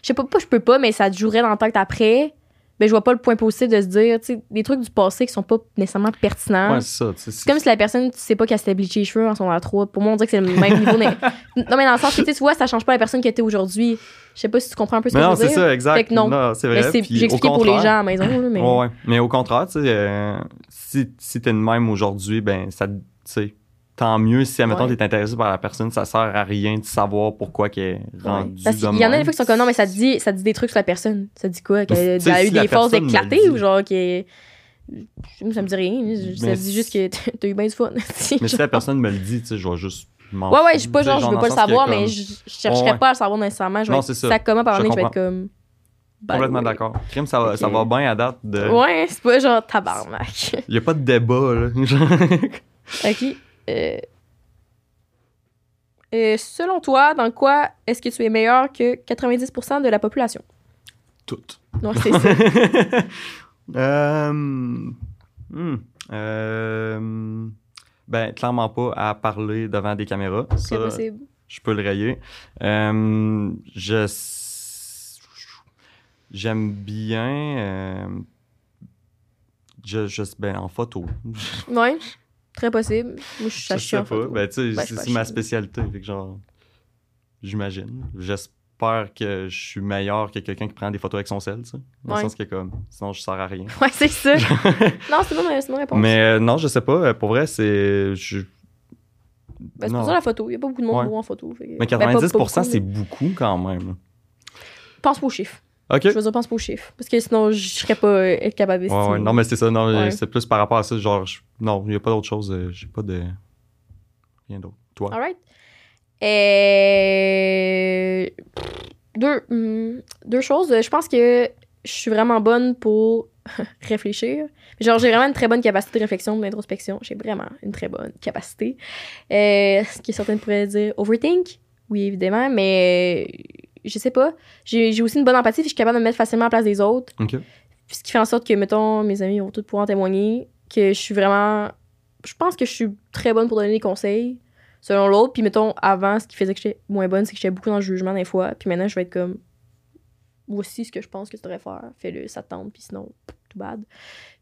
Je sais pas, pas, je peux pas, mais ça te jouerait dans le tête après. Ben, je vois pas le point positif de se dire, tu sais, des trucs du passé qui sont pas nécessairement pertinents. Ouais, c'est ça. tu sais, C'est comme si la personne, tu sais pas qu'elle s'était bleaché les cheveux en son 3. Pour moi, on dirait que c'est le même niveau. mais- non, mais dans le sens que tu vois, ça change pas la personne que t'es aujourd'hui. Je sais pas si tu comprends un peu ce Mais que non, je veux c'est dire. ça, exact. Fait que non. c'est vrai. c'est- expliqué pour les gens à la maison. là, mais... Ouais, ouais. Mais au contraire, tu sais, euh, si, si t'es de même aujourd'hui, ben, ça, tu sais, tant mieux si, admettons, Ouais. t'es intéressé par la personne, ça sert à rien de savoir pourquoi qu'elle est rendue Parce qu'il y en a des fois qui sont comme non, mais ça te dit, ça dit des trucs sur la personne. Ça dit quoi? Qu'elle a eu si des forces éclatées ou genre que. Moi, ça me dit rien. Ça me dit juste que t'as- eu bien du fun. Mais si la personne me le dit, tu sais, je vais juste m'en Ouais, ouais, je suis pas genre, je veux pas le savoir, mais je, chercherais pas à le savoir nécessairement. Je Non, c'est ça. ça comment par Je je vais être comme. the Complètement d'accord. Crime, ça va, ça va bien à date de. Ouais, c'est pas genre tabarnak. Il y a pas de débat, là. Ok. Euh... Euh, selon toi, dans quoi est-ce que tu es meilleur que 90% de la population? Tout. Non, c'est ça. Euh, hmm, euh, ben, clairement pas à parler devant des caméras. C'est possible. je peux le rayer. Euh, je j'aime bien euh, je, je ben en photo. Ouais, très possible. Moi, je sais pas. Ben, tu sais, Ben, c'est pas c'est ma spécialité. Fait que genre, j'imagine. J'espère que je suis meilleur que quelqu'un qui prend des photos avec son sel, tu sais. Dans Ouais. le sens que comme, sinon je sers à rien. Ouais, c'est ça. non, c'est bon, c'est bonne réponse. Mais euh, non, je sais pas. Euh, Pour vrai, c'est. je- Ben, c'est pour ça la photo. Il n'y a pas beaucoup de monde Ouais. beau en photo. fait Mais Ben, pas- pas 90%, beaucoup, c'est mais- beaucoup quand même. Pense aux chiffres. Ok. Je veux dire, pense pas aux chiffres. Parce que sinon, je serais pas euh, capable Ouais, d'estimer. ouais. Non, mais c'est ça. Non, Ouais. c'est plus par rapport à ça. Genre, je- non, il n'y a pas d'autre chose. euh, J'ai pas de. Rien d'autre. Toi? Alright. Et... Deux, hum, deux choses. Je pense que je suis vraiment bonne pour réfléchir. Genre, j'ai vraiment une très bonne capacité de réflexion, d'introspection. J'ai vraiment une très bonne capacité. Euh, ce que certains pourraient dire overthink. Oui, évidemment, mais euh, je sais pas. J'ai aussi une bonne empathie, puis je suis capable de me mettre facilement à la place des autres. Ok. Puis ce qui fait en sorte que, mettons, mes amis vont tous pouvoir en témoigner, que je suis vraiment. Je pense que je suis très bonne pour donner des conseils, selon l'autre. Puis, mettons, avant, ce qui faisait que j'étais moins bonne, c'est que j'étais beaucoup dans le jugement des fois. Puis maintenant, je vais être comme. Voici ce que je pense que tu devrais faire. Fais-le, ça te tente, puis sinon, tout bad.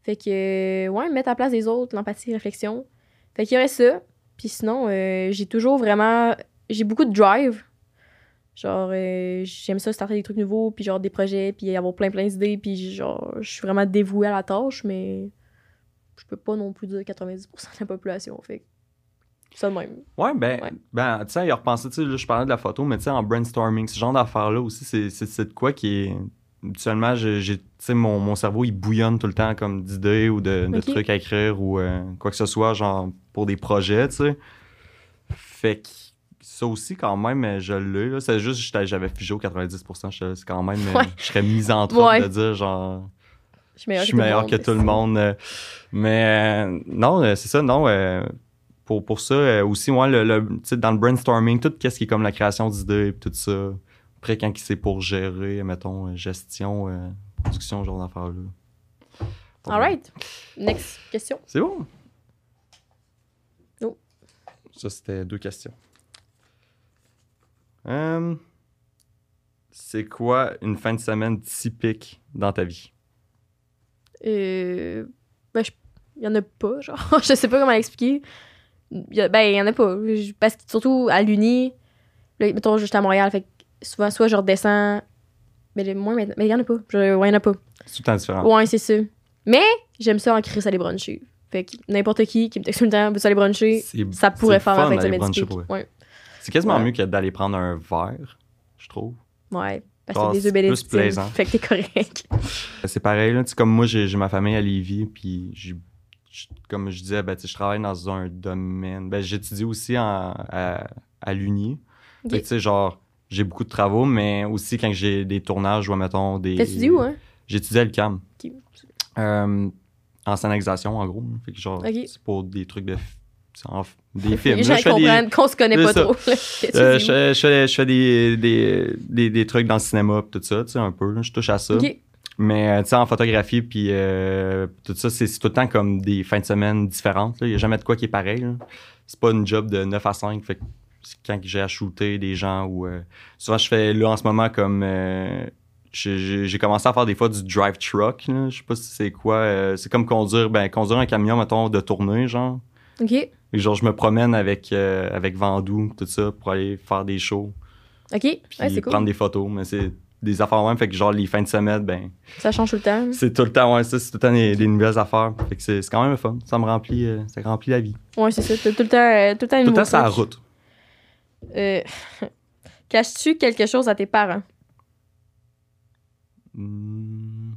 Fait que, ouais, mettre à la place des autres, l'empathie, réflexion. Fait qu'il y aurait ça. Puis sinon, euh, j'ai toujours vraiment. J'ai beaucoup de drive. Genre, euh, j'aime ça starter des trucs nouveaux, puis genre des projets, puis avoir plein plein d'idées, puis genre, je suis vraiment dévouée à la tâche, mais je peux pas non plus dire 90% de la population, fait ça de même. Ouais, ben, Ouais. ben tu sais, il a repensé, tu sais, là, je parlais de la photo, mais tu sais, en brainstorming, ce genre d'affaires-là aussi, c'est- de quoi qui est. Habituellement, j'ai, mon, mon cerveau, il bouillonne tout le temps comme d'idées ou de, trucs à écrire ou euh, quoi que ce soit, genre pour des projets, tu sais. Fait que ça aussi, quand même, je l'ai. là. C'est juste, j'avais figé au 90%. j'étais- C'est quand même, Ouais. je serais misanthrope Ouais. de dire, genre, Je suis meilleure, je suis meilleur que tout le monde. euh, mais euh, non, euh, c'est ça, non. euh, pour, pour ça, euh, aussi, ouais, le, dans le brainstorming, tout ce qui est comme la création d'idées, puis tout ça. Après, quand c'est pour gérer, mettons, gestion, production, ce genre d'affaires-là. Alright. Next question. C'est bon. Oh. Ça, c'était deux questions. Euh, c'est quoi une fin de semaine typique dans ta vie? Euh, ben, je- il y en a pas, genre, je sais pas comment l'expliquer. Ben, il y en a pas. Je- Parce que surtout à l'Uni, mettons, j'étais à Montréal, fait que souvent, soit je redescends, mais les- moi, mais mais il y en a pas. Je- ouais, il y en a pas. C'est tout le temps différent. Ouais, c'est ça. Mais j'aime ça en crise aller bruncher. Fait que n'importe qui qui me texte tout le temps, veut aller bruncher, ça pourrait faire typique. pour vrai. Ouais. C'est quasiment Ouais. mieux que d'aller prendre un verre, je trouve. Ouais. Parce Ah, que des œufs plus plaisant. Fait que t'es correct. C'est pareil, là, tu sais, comme moi, j'ai ma famille à Lévis, puis j'ai- comme je disais, ben, je travaille dans un domaine. Ben, j'étudie aussi en- à, à l'Uni. Tu sais, genre, j'ai beaucoup de travaux, mais aussi quand j'ai des tournages ou, mettons, des. T'étudies où, hein? J'étudie à l'UQAM. Ok. Euh, en scénarisation, en gros. Fait que, genre, Ok. c'est pour des trucs de des films. Les gens comprennent qu'on se connaît pas ça. trop. Euh, je, fais- je fais, je fais des, des, des, des trucs dans le cinéma tout ça, tu sais, un peu. là, je touche à ça. Mais, euh, tu sais, en photographie puis euh, tout ça, c'est tout le temps comme des fins de semaine différentes. Il n'y a jamais de quoi qui est pareil. C'est pas une job de 9 à 5. Fait que c'est quand j'ai à shooter des gens ou... euh, souvent, je fais là en ce moment comme... euh, j'ai- commencé à faire des fois du drive truck. là. Je sais pas si c'est quoi. c'est comme conduire, ben, conduire un camion, mettons, de tournée, genre. Ok. Et genre, je me promène avec, euh, avec Vandou, tout ça, pour aller faire des shows, Ok. puis Ouais, c'est cool. prendre des photos. Mais c'est des affaires même, fait que genre, les fins de semaine, ben, Ça change tout le temps. c'est tout le temps, ouais, ça, c'est tout le temps des, des nouvelles affaires. Fait que c'est c'est quand même fun. Ça me remplit, euh, ça remplit la vie. Ouais, c'est ça. T'as tout le temps, euh, tout le temps, Tout le temps, c'est la route. Euh, Caches-tu quelque chose à tes parents? Hmm,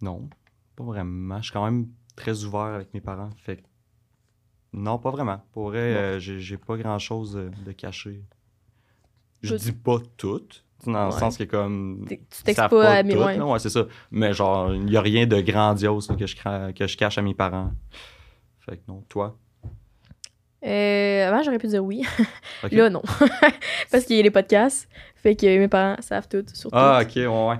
non, pas vraiment. Je suis quand même très ouvert avec mes parents. Fait que non, pas vraiment. Pour vrai, euh, j'ai j'ai pas grand chose de cacher. Je Tout. dis pas tout, dans le Ouais. sens que comme. T'es- Tu savent pas à tout, mes ouais. là. Ouais, c'est ça. Mais genre, il y a rien de grandiose là, que, je, cra- que je cache à mes parents. Fait que non, toi? Euh, avant, j'aurais pu dire oui. Là, non. Parce qu'il y a les podcasts. Fait que mes parents savent tout, surtout. Ah, ok, ouais, ouais.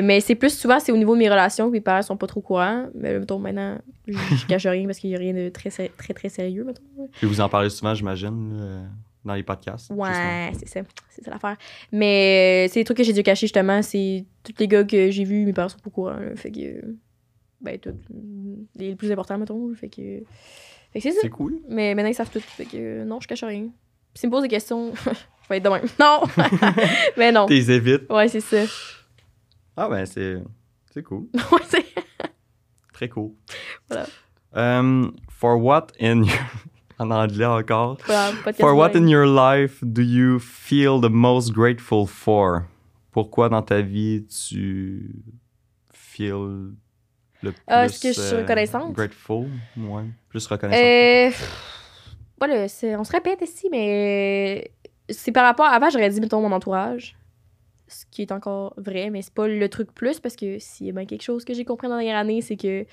Euh, mais c'est plus souvent, c'est au niveau de mes relations que mes parents sont pas trop courants. Mais mettons, maintenant, je, je cache rien parce qu'il y a rien de très, très, très sérieux, mettons. Puis vous en parlez souvent, j'imagine, dans les podcasts. Ouais, c'est ça. C'est ça l'affaire. Mais euh, c'est des trucs que j'ai dû cacher, justement. C'est tous les gars que j'ai vus, mes parents sont pas au courant. là. fait que. euh, Ben, tout. Les plus importants, mettons. Fait que. C'est ça. C'est cool. Mais maintenant, ils savent tout. Fait que euh, non, je cache rien. Puis s'ils me posent des questions, je vais être de même. Non! mais non. T'es évites. Ouais, c'est ça. Ah, ben, c'est c'est cool. Ouais, c'est. Très cool. Voilà. Um, for what in your... en anglais encore. Voilà, For what in your life do you feel the most grateful for? Pourquoi dans ta vie tu feel le plus Ah, est-ce que je suis euh, reconnaissante? Grateful, ouais, plus reconnaissant. Euh. Voilà, c'est- on se répète ici, mais c'est par rapport. Avant, j'aurais dit, mettons, mon entourage. Ce qui est encore vrai, mais c'est pas le truc plus parce que s'il y a bien quelque chose que j'ai compris dans la dernière année, c'est que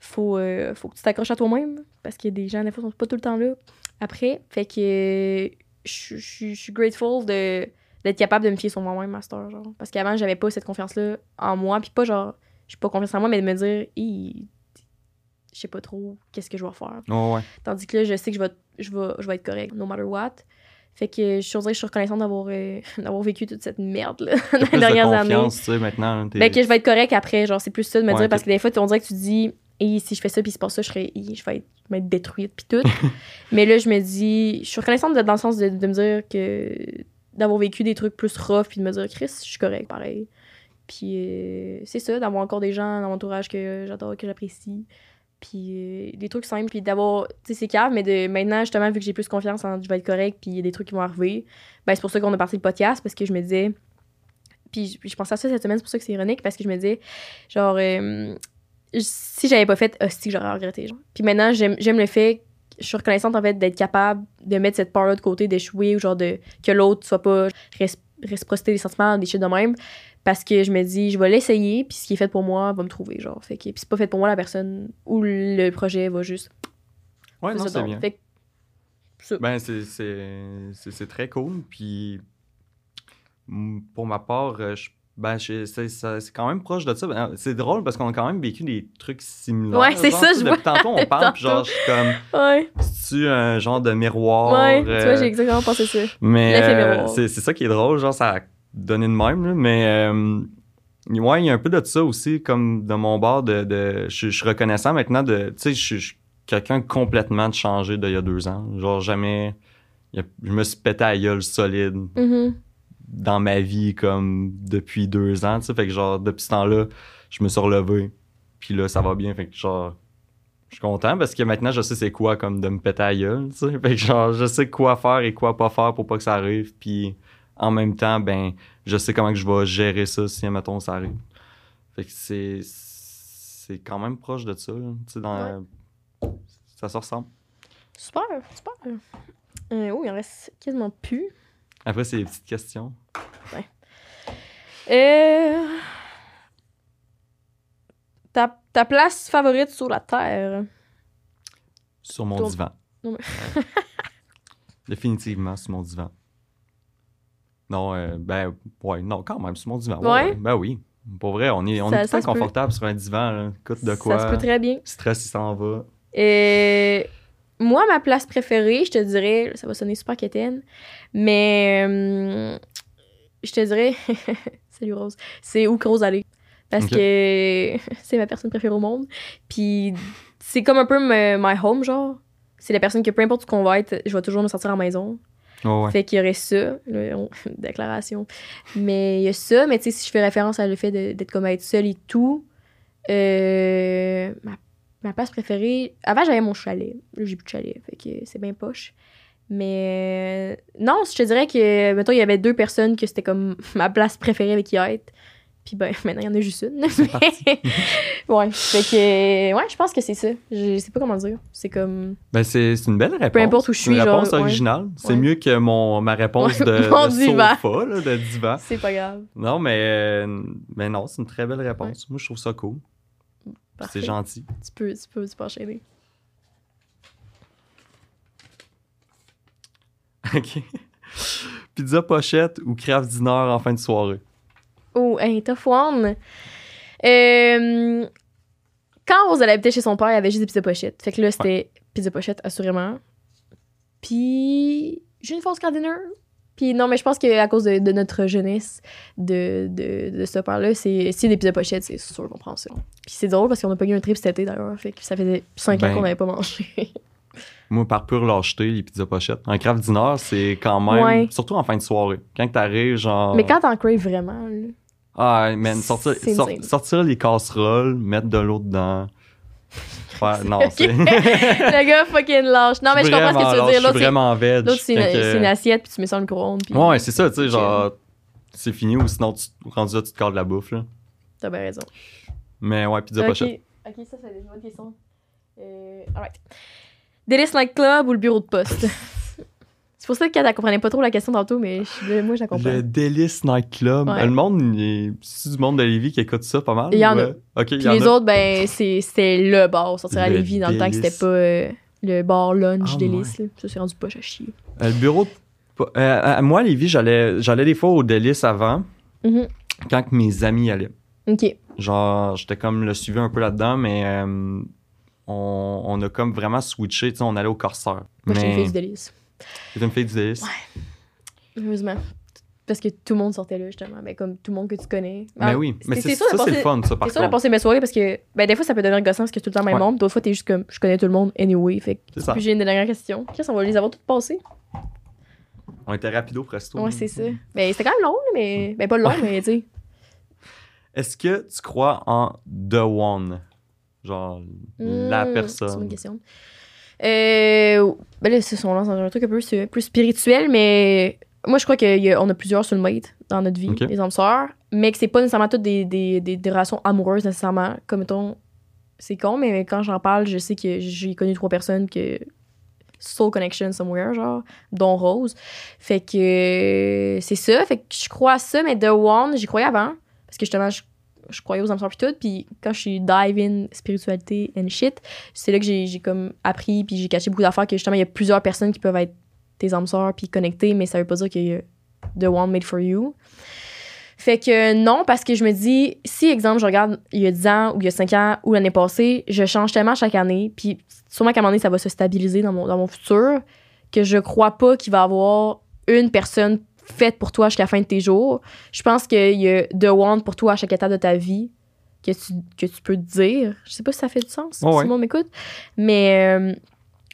faut, euh, faut que tu t'accroches à toi-même parce que des gens, des fois, sont pas tout le temps là après. Fait que euh, je suis grateful de d'être capable de me fier sur moi-même, master, genre. Parce qu'avant, j'avais pas cette confiance-là en moi, puis pas genre, j'ai pas confiance en moi, mais de me dire, je sais pas trop qu'est-ce que je vais faire. Ouais. Tandis que là, je sais que je vais, je vais, je vais être correct, no matter what. Fait que je suis je suis reconnaissante d'avoir euh, d'avoir vécu toute cette merde là, dans les plus de dernières années. confiance, tu sais, maintenant. t'es- Ben, que je vais être correct après. Genre, c'est plus ça de me Ouais, dire parce que des fois, on dirait que tu dis, et si je fais ça puis se passe ça, je, serais, je vais être, je vais être détruite puis tout. Mais là, je me dis, je suis reconnaissante de- dans le sens de, de me dire que d'avoir vécu des trucs plus rough puis de me dire, Chris, je suis correct pareil. Puis euh, c'est ça, d'avoir encore des gens dans mon entourage que j'adore, que j'apprécie. Puis euh, des trucs simples, puis d'avoir, tu sais, c'est cave, mais de maintenant, justement, vu que j'ai plus confiance en je vais être correct, puis il y a des trucs qui vont arriver, ben c'est pour ça qu'on a parti le podcast, parce que je me disais, puis je, pensais à ça cette semaine, c'est pour ça que c'est ironique, parce que je me disais, genre, euh, si j'avais pas fait, hostie, que j'aurais regretté. Puis maintenant, j'aime le fait, je suis reconnaissante, en fait, d'être capable de mettre cette part-là de côté, d'échouer, ou genre, de, que l'autre soit pas réciprocité des sentiments, des shit de même, parce que je me dis, je vais l'essayer, puis ce qui est fait pour moi va me trouver, genre. Fait que, puis c'est pas fait pour moi, la personne ou le projet va juste. Ouais, non, c'est bien. Fait que. Ben, c'est- très cool. Puis, pour ma part, euh, je- ben, c'est quand même proche de ça. Ben, C'est drôle parce qu'on a quand même vécu des trucs similaires. Ouais, c'est ça, tu je Depuis tantôt, on parle, puis genre, je suis comme, Ouais, c'est-tu un genre de miroir? ouais, tu euh, vois, j'ai exactement pensé ça. Mais euh, c'est c'est ça qui est drôle, genre, ça donné de même, là, mais euh, ouais, il y a un peu de ça aussi, comme de mon bord, de, de je, suis reconnaissant maintenant de, tu sais, je suis- quelqu'un complètement de changé d'il y a deux ans, genre jamais, a- je me suis pété à la gueule solide Mhm. dans ma vie comme depuis deux ans, tu sais, fait que genre, depuis ce temps-là, je me suis relevé, puis là, ça va bien, fait que genre, je suis content parce que maintenant, je sais c'est quoi comme de me péter à la gueule, tu sais, fait que genre, je sais quoi faire et quoi pas faire pour pas que ça arrive, puis en même temps, ben, je sais comment que je vais gérer ça si, mettons, ça arrive. Fait que c'est, c'est quand même proche de ça, là, tu sais, dans... Ça se ressemble. Super, super. Euh, oh, il en reste quasiment plus. Après, c'est les petites questions. Euh... Ta, ta place favorite sur la Terre? Sur mon Ton- divan. Non, mais- Définitivement, sur mon divan. Non, euh, ben, ouais, non, quand même, sur mon divan. Ouais? Ben oui. Pour vrai, on est, on Ça- est ça peut. confortable sur un divan. Là. Écoute de quoi? Ça se peut très bien. Stress, il s'en va. Euh, moi, ma place préférée, je te dirais, ça va sonner super quétaine, mais euh, je te dirais, salut Rose, c'est où que Rose aller. Parce que c'est ma personne préférée au monde. Puis c'est comme un peu my home, genre. C'est la personne que peu importe où qu'on va être, je vais toujours me sentir en maison. Ouais. Fait qu'il y aurait ça, déclaration. Mais il y a ça, mais tu sais, si je fais référence à le fait d'être comme être seule et tout, euh, ma, ma place préférée. Avant, j'avais mon chalet. Là, j'ai plus de chalet, fait que c'est bien poche. Mais euh, non, je te dirais que, mettons, il y avait deux personnes que c'était comme ma place préférée avec qui être. Puis ben, maintenant, il y en a juste une. ouais, fait que, ouais, je pense que c'est ça. Je sais pas comment dire. C'est comme. Ben, c'est une belle réponse. importe où je C'est une suis, réponse genre, ouais. originale. C'est Ouais. mieux que mon, ma réponse Ouais, de, mon de divan. sofa, là, de divan. C'est pas grave. Non, mais, euh, mais non, c'est une très belle réponse. Moi, je trouve ça cool. C'est gentil. Tu peux, tu peux, tu peux enchaîner. OK. Pizza pochette ou craft dinner en fin de soirée? Oh, hey, tough one. Euh, quand Rose elle habitait chez son père, il y avait juste des pizzas pochettes. Fait que là, c'était pizza pochette, assurément. Puis, j'ai une fausse dinner. Puis non, mais je pense qu'à cause de, de notre jeunesse, de, de, de ce père-là, c'est si des pizzas pochettes, c'est sûr qu'on prend ça. Puis c'est drôle parce qu'on a pas eu un trip cet été d'ailleurs. Fait que ça faisait 5 Ben. ans qu'on n'avait pas mangé. Moi, par pure lâcheté, les pizzas pochettes. Un craft dinner, c'est quand même. Ouais. Surtout en fin de soirée. Quand t'arrives, genre. mais quand t'en crave vraiment, là, Ah, man, sortir, sortir les casseroles, mettre de l'eau dedans. Ouais, non, c'est. le gars fucking lâche. Non, mais je comprends ce que tu veux dire. L'autre, c'est- vraiment veg. l'autre, c'est une, assiette, puis tu mets ça dans le micro-ondes. puis Ouais, c'est ça, tu sais, genre. C'est fini ou sinon, tu, rendu là, tu te cadres la bouffe, là. T'as bien raison. Mais ouais, pizza ok, pochette. ok, ça, c'est une bonne question. Euh, alright. Délice Nightclub ou le bureau de poste? C'est pour ça que elle comprenait pas trop la question tantôt, mais je- moi, je la comprends. Le Délice Nightclub. Ouais. Le monde, c'est du monde de Lévis qui écoute ça pas mal. Il y en a. ouais? Il Puis y en les a. autres, ben, c'est- c'était le bar. Sortir à Lévis dans le temps que c'était pas euh, le bar lunch Ah, Délice. là. Ça, c'est rendu poche à chier. Euh, le bureau de. euh, à- moi, Lévis, j'allais j'allais des fois au Délice avant, Mhm. quand que mes amis allaient. Ok. Genre, j'étais comme le suivi un peu là-dedans, mais euh, on, on a comme vraiment switché. Tu sais, on allait au Corsair. Moi, mais fille du Délice. T'es une fille du Délice. Heureusement. Parce que tout le monde sortait là, justement. Mais comme tout le monde que tu connais. Mais Ah, oui, mais c'est- ça, c'est le fun, ça, par C'est sûr de passer mes soirées parce que ben, des fois ça peut devenir gossant parce que c'est tout le temps le même Ouais. monde. D'autres fois t'es juste comme je connais tout le monde anyway. Fait que puis j'ai une dernière question. Qu'est-ce qu'on va les avoir toutes passées? On était rapido presto. Ouais, c'est ça. Ben c'était quand même long, mais. Ben pas long, mais tu sais. Est-ce que tu crois en The One? Genre, la Hmm, C'est une personne. question. Euh, ben là, c'est son lance dans un truc un peu plus spirituel, mais moi je crois qu'on a plusieurs soulmates dans notre vie, Ok. les âmes sœurs, mais que c'est pas nécessairement toutes des, des, des, des relations amoureuses nécessairement. Comme mettons, c'est con, mais quand j'en parle, je sais que j'ai connu trois personnes que soul connection somewhere, genre, dont Rose. Fait que c'est ça, fait que je crois à ça, mais The One, j'y croyais avant, parce que justement, je, je croyais aux âmes pis tout, puis quand je suis dive in spiritualité and shit, c'est là que j'ai j'ai comme appris puis j'ai caché beaucoup d'affaires que justement il y a plusieurs personnes qui peuvent être tes âmes sœurs puis connectées mais ça veut pas dire qu'il y a the one made for you. Fait que non parce que je me dis si exemple je regarde il y a 10 ans ou il y a 5 ans ou l'année passée je change tellement chaque année puis sûrement qu'à un moment donné ça va se stabiliser dans mon, dans mon futur que je crois pas qu'il va y avoir une personne faite pour toi jusqu'à la fin de tes jours je pense qu'il y a the one pour toi à chaque étape de ta vie que tu, que tu peux te dire. Je sais pas si ça fait du sens, si Ouais, m'écoute. Mais euh,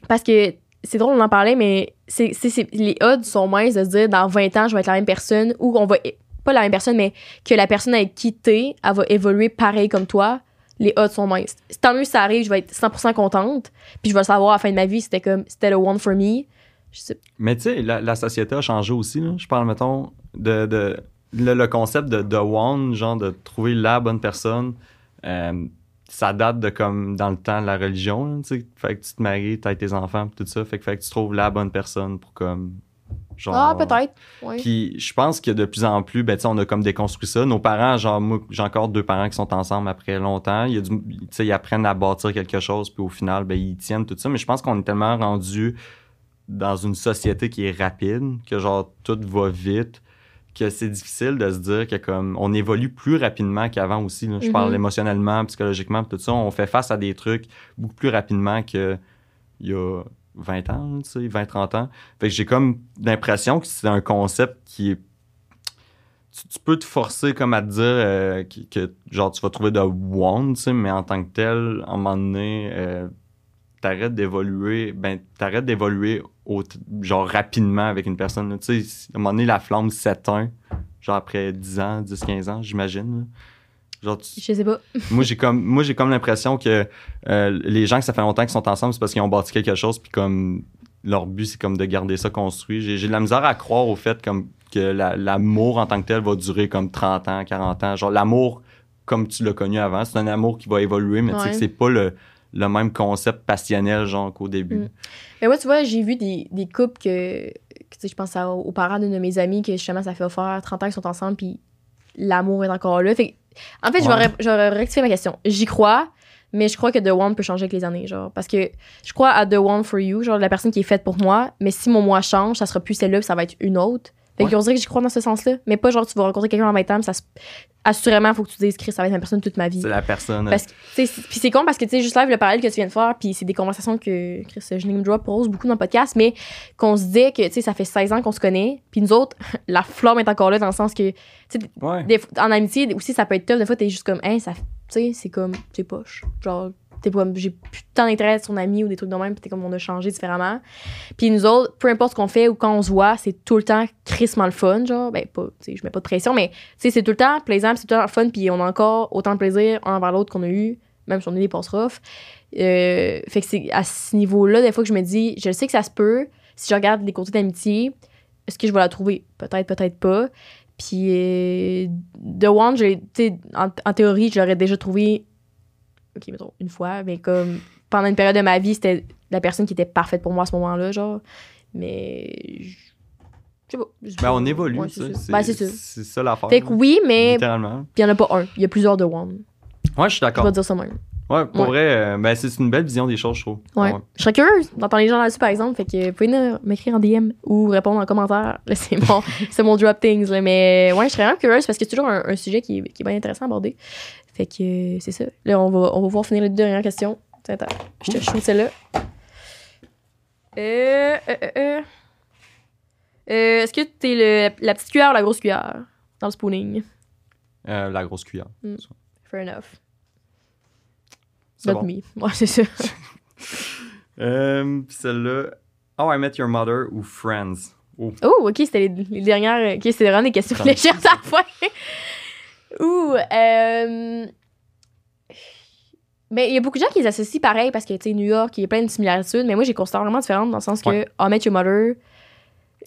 parce que c'est drôle, on en parlait, mais c'est, les odds sont minces de se dire dans 20 ans, je vais être la même personne ou on va. Pas la même personne, mais que la personne avec qui t'es, elle va évoluer pareil comme toi. Les odds sont minces. Tant mieux si ça arrive, je vais être 100% contente. Puis je vais le savoir à la fin de ma vie, c'était comme, c'était le one for me. Je sais Mais tu sais, la, la société a changé aussi. Là. Je parle, mettons, de, de le, le concept de, de One, genre de trouver la bonne personne. euh, ça date de comme dans le temps de la religion. sais. fait que tu te maries, t'as tes enfants, tout ça. Fait que, fait que tu trouves la bonne personne pour comme Genre, Ah, peut-être. Puis je pense que de plus en plus, ben, tu sais, on a comme déconstruit ça. Nos parents, genre, moi, j'ai encore deux parents qui sont ensemble après longtemps. Il y a du, tu sais, ils apprennent à bâtir quelque chose, puis au final, ben, ils tiennent tout ça. Mais je pense qu'on est tellement rendu dans une société qui est rapide, que genre, tout va vite, que c'est difficile de se dire que comme on évolue plus rapidement qu'avant aussi. là. Je parle émotionnellement, psychologiquement, tout ça. On fait face à des trucs beaucoup plus rapidement qu'il y a 20 ans, tu sais, 20-30 ans. Fait que j'ai comme l'impression que c'est un concept qui est. Tu, tu peux te forcer comme à te dire euh, que, que, genre tu vas trouver de tu sais, mais en tant que tel, à un moment donné, euh, t'arrêtes d'évoluer, ben t'arrêtes d'évoluer au- genre rapidement avec une personne. Tu sais, à un moment donné, la flamme s'éteint, genre après 10 ans, 10-15 ans, j'imagine. Genre, tu- Je sais pas. moi j'ai comme moi j'ai comme l'impression que euh, les gens que ça fait longtemps qu'ils sont ensemble c'est parce qu'ils ont bâti quelque chose puis comme leur but c'est comme de garder ça construit j'ai de la misère à croire au fait comme que la- l'amour en tant que tel va durer comme 30 ans 40 ans genre l'amour comme tu l'as connu avant c'est un amour qui va évoluer mais tu sais que c'est pas le, le même concept passionnel genre qu'au début Mm. Mais moi, tu vois, j'ai vu des, des couples que, que, tu sais, je pense à- aux parents d'une de mes amies que justement, ça fait faire 30 ans qu'ils sont ensemble, puis l'amour est encore là. Fait en fait, je vais Ouais. vais rectifier ma question. J'y crois, mais je crois que The One peut changer avec les années, genre. Parce que je crois à The One for You, genre la personne qui est faite pour moi, mais si mon moi change, ça sera plus celle-là, ça va être une autre. Fait Ouais. qu'on dirait que j'y crois dans ce sens-là. Mais pas genre, tu vas rencontrer quelqu'un en 20 ans, ça se- assurément, faut que tu dises, Chris, ça va être ma personne toute ma vie. c'est la personne Parce que, puis c'est con parce que, tu sais, juste live, le parallèle que tu viens de faire, puis c'est des conversations que Chris, je name drop pose beaucoup dans le podcast, mais qu'on se dit que, tu sais, ça fait 16 ans qu'on se connaît, puis nous autres, la flamme est encore là dans le sens que, tu sais, ouais en amitié aussi, ça peut être tough. Des fois, t'es juste comme, hein, ça, tu sais, c'est comme, c'est poche. Genre, t'es pas, j'ai plus tant d'intérêt sur son ami ou des trucs de même, puis t'es comme, on a changé différemment. Puis nous autres, peu importe ce qu'on fait ou quand on se voit, c'est tout le temps crissement le fun, genre, ben, pas, tu sais, je mets pas de pression, mais, tu sais, c'est tout le temps plaisant, c'est tout le temps fun, puis on a encore autant de plaisir un envers l'autre qu'on a eu, même si on est des passes rough. Euh, fait que c'est à ce niveau-là, des fois que je me dis, je sais que ça se peut, si je regarde les côtés d'amitié, est-ce que je vais la trouver? Peut-être, peut-être pas. Puis euh, The One, j'ai- en, en théorie, je l'aurais déjà trouvé, ok, mettons, une fois, mais comme pendant une période de ma vie, c'était la personne qui était parfaite pour moi à ce moment-là, genre. Mais. Je sais pas. Ben on évolue Ouais, ça. c'est ça. Ben, c'est ça. c'est ça l'affaire Fait que oui, mais littéralement il y en a pas un. Il y a plusieurs The One. ouais je suis d'accord vais dire ça même. Ouais pour Ouais. vrai euh, ben c'est une belle vision des choses je trouve Ouais. Je serais curieuse d'entendre les gens là-dessus, par exemple. Fait que vous pouvez m'écrire en DM ou répondre en commentaire. C'est mon, mon drop things. Là. Mais ouais, je serais vraiment curieuse parce que c'est toujours un, un sujet qui, est- qui est bien intéressant à aborder. Fait que c'est ça. Là, on va, on va voir finir les deux dernières questions. Attends, je te shoot celle-là. Euh, euh, euh, euh. Euh, Est-ce que t'es le, la petite cuillère ou la grosse cuillère dans le spooning? Euh, la grosse cuillère Fair enough. C'est Not bon me. Ouais, c'est ça. Euh, puis celle-là, How I Met Your Mother ou Friends. Oh, Oh, ok, c'était les, les dernières. Ok, c'était vraiment des questions légères à la fin. Ouh, euh. Mais il y a beaucoup de gens qui les associent pareil parce que, tu sais, New York, il y a plein de similitudes, mais moi, j'ai constate vraiment différente dans le sens que. How I Met Your Mother.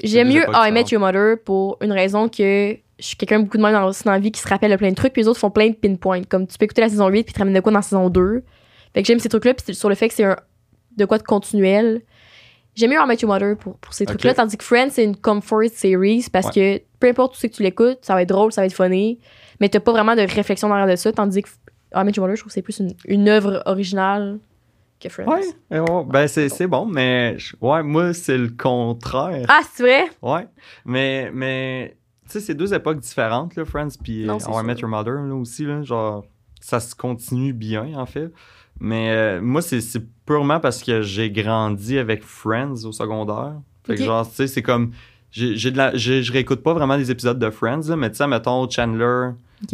J'aime mieux How I Met différentes. Your Mother pour une raison que je suis quelqu'un beaucoup de même dans, dans la vie qui se rappelle de plein de trucs, puis les autres font plein de pinpoints. Comme tu peux écouter la saison 8 puis te ramènes de quoi dans la saison 2. Fait que j'aime ces trucs-là, puis sur le fait que c'est un de quoi de continuel. J'aime mieux How I Met Your Mother pour, pour ces trucs-là, tandis que Friends, c'est une comfort series parce que peu importe où c'est que tu l'écoutes, ça va être drôle, ça va être funny, mais t'as pas vraiment de réflexion derrière de ça, tandis que How I Met Your Mother, je trouve que c'est plus une, une œuvre originale que Friends. Ouais, ouais, ouais. ben c'est, c'est bon, mais je- ouais, moi c'est le contraire. Ah, c'est vrai? Ouais, mais, mais tu sais, c'est deux époques différentes, là, Friends, puis How I. Met Your Mother, là, aussi, là, genre, ça se continue bien, en fait. Mais euh, moi, c'est, purement parce que j'ai grandi avec Friends au secondaire. Fait que genre, tu sais, c'est comme, j'ai, j'ai de la, j'ai- je réécoute pas vraiment les épisodes de Friends, là, mais tu sais, mettons, Chandler.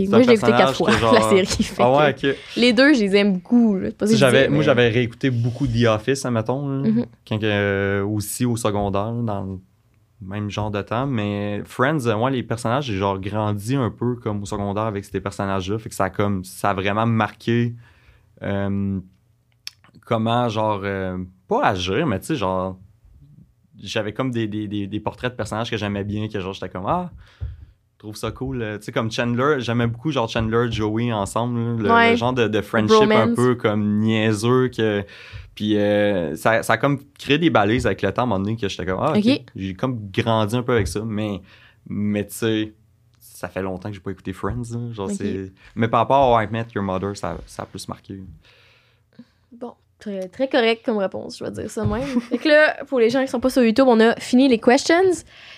Moi, l'ai écouté quatre fois, genre- la série. fait Ah ouais. Les deux, je les aime beaucoup. là. Pas que J'avais, moi, j'avais réécouté beaucoup The Office, admettons, là, Mhm. quand, euh, aussi au secondaire, dans le même genre de temps. Mais Friends, euh, moi, les personnages, j'ai genre grandi un peu comme au secondaire avec ces personnages-là. Fait que ça a, comme, ça a vraiment marqué euh, comment, genre, euh, pas agir, mais tu sais, genre, j'avais comme des, des, des, des portraits de personnages que j'aimais bien, que genre, j'étais comme, ah, Je trouve ça cool. euh, Tu sais, comme Chandler, j'aimais beaucoup genre Chandler, Joey ensemble. Le, Ouais. le genre de, de friendship un peu comme niaiseux. Que, puis euh, ça, ça a comme créé des balises avec le temps à un moment donné que j'étais comme, ah. J'ai comme grandi un peu avec ça. Mais, mais tu sais, ça fait longtemps que j'ai pas écouté Friends. genre, Mais par rapport à I Met Your Mother, ça, ça a plus marqué. Bon, très, très correct comme réponse, je vais dire ça même. fait que là, pour les gens qui sont pas sur YouTube, on a fini les questions.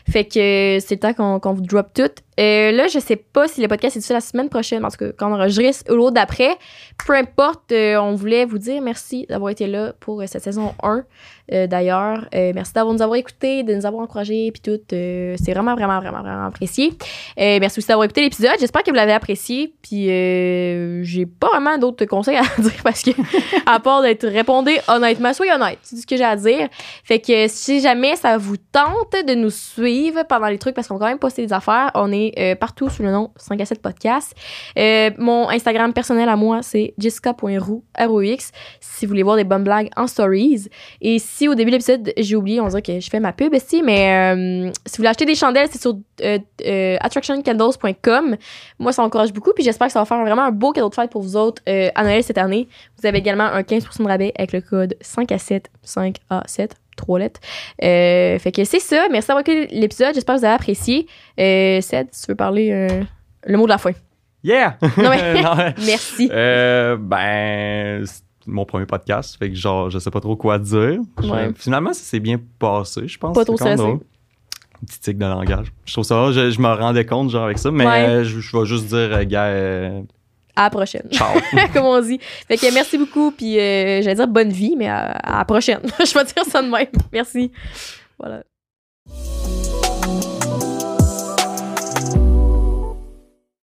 Fait que c'est le temps qu'on vous drop tout. Euh, là, je sais pas si le podcast est diffusé la semaine prochaine, parce que quand on enregistre ou l'autre d'après, peu importe, euh, on voulait vous dire merci d'avoir été là pour euh, cette saison 1. Euh, D'ailleurs, Euh, merci d'avoir nous avoir écoutés, de nous avoir encouragés, puis tout. Euh, c'est vraiment, vraiment, vraiment, vraiment apprécié. Euh, merci aussi d'avoir écouté l'épisode. J'espère que vous l'avez apprécié. Puis euh, j'ai pas vraiment d'autres conseils à dire parce que, à part d'être répondez honnêtement, soyez honnête. C'est ce que j'ai à dire. Fait que si jamais ça vous tente de nous suivre pendant les trucs, parce qu'on va quand même poster des affaires, on est euh, partout sous le nom 5 à 7 podcast. Mon Instagram personnel à moi, c'est jessica.roux, si vous voulez voir des bonnes blagues en stories. Et si au début de l'épisode, j'ai oublié, on dirait que je fais ma pub ici, mais euh, si vous voulez acheter des chandelles, c'est sur euh, euh, attractioncandles.com. Moi, ça m'encourage beaucoup, puis j'espère que ça va faire vraiment un beau cadeau de fête pour vous autres à Noël cette année. Vous avez également un 15% de rabais avec le code 5 à 7, 5 à 7, 3 lettres. Euh, fait que c'est ça. Merci d'avoir écouté l'épisode. J'espère que vous avez apprécié. Euh, Ced, tu veux parler euh, le mot de la fin? Yeah! Non, mais- Non, Merci. Ben, mon premier podcast, fait que genre, je sais pas trop quoi dire. Ouais. finalement, ça s'est bien passé, je pense. Pas trop stressé. drôle. Un petit tic de langage. Je trouve ça, je, je me rendais compte, genre, avec ça, mais Ouais. euh, je, je vais juste dire, euh, gars, euh, À la prochaine. ciao. Comme on dit. Fait que merci beaucoup. Puis euh, j'allais dire bonne vie, mais à, à la prochaine. Je vais dire ça de même. Merci. Voilà.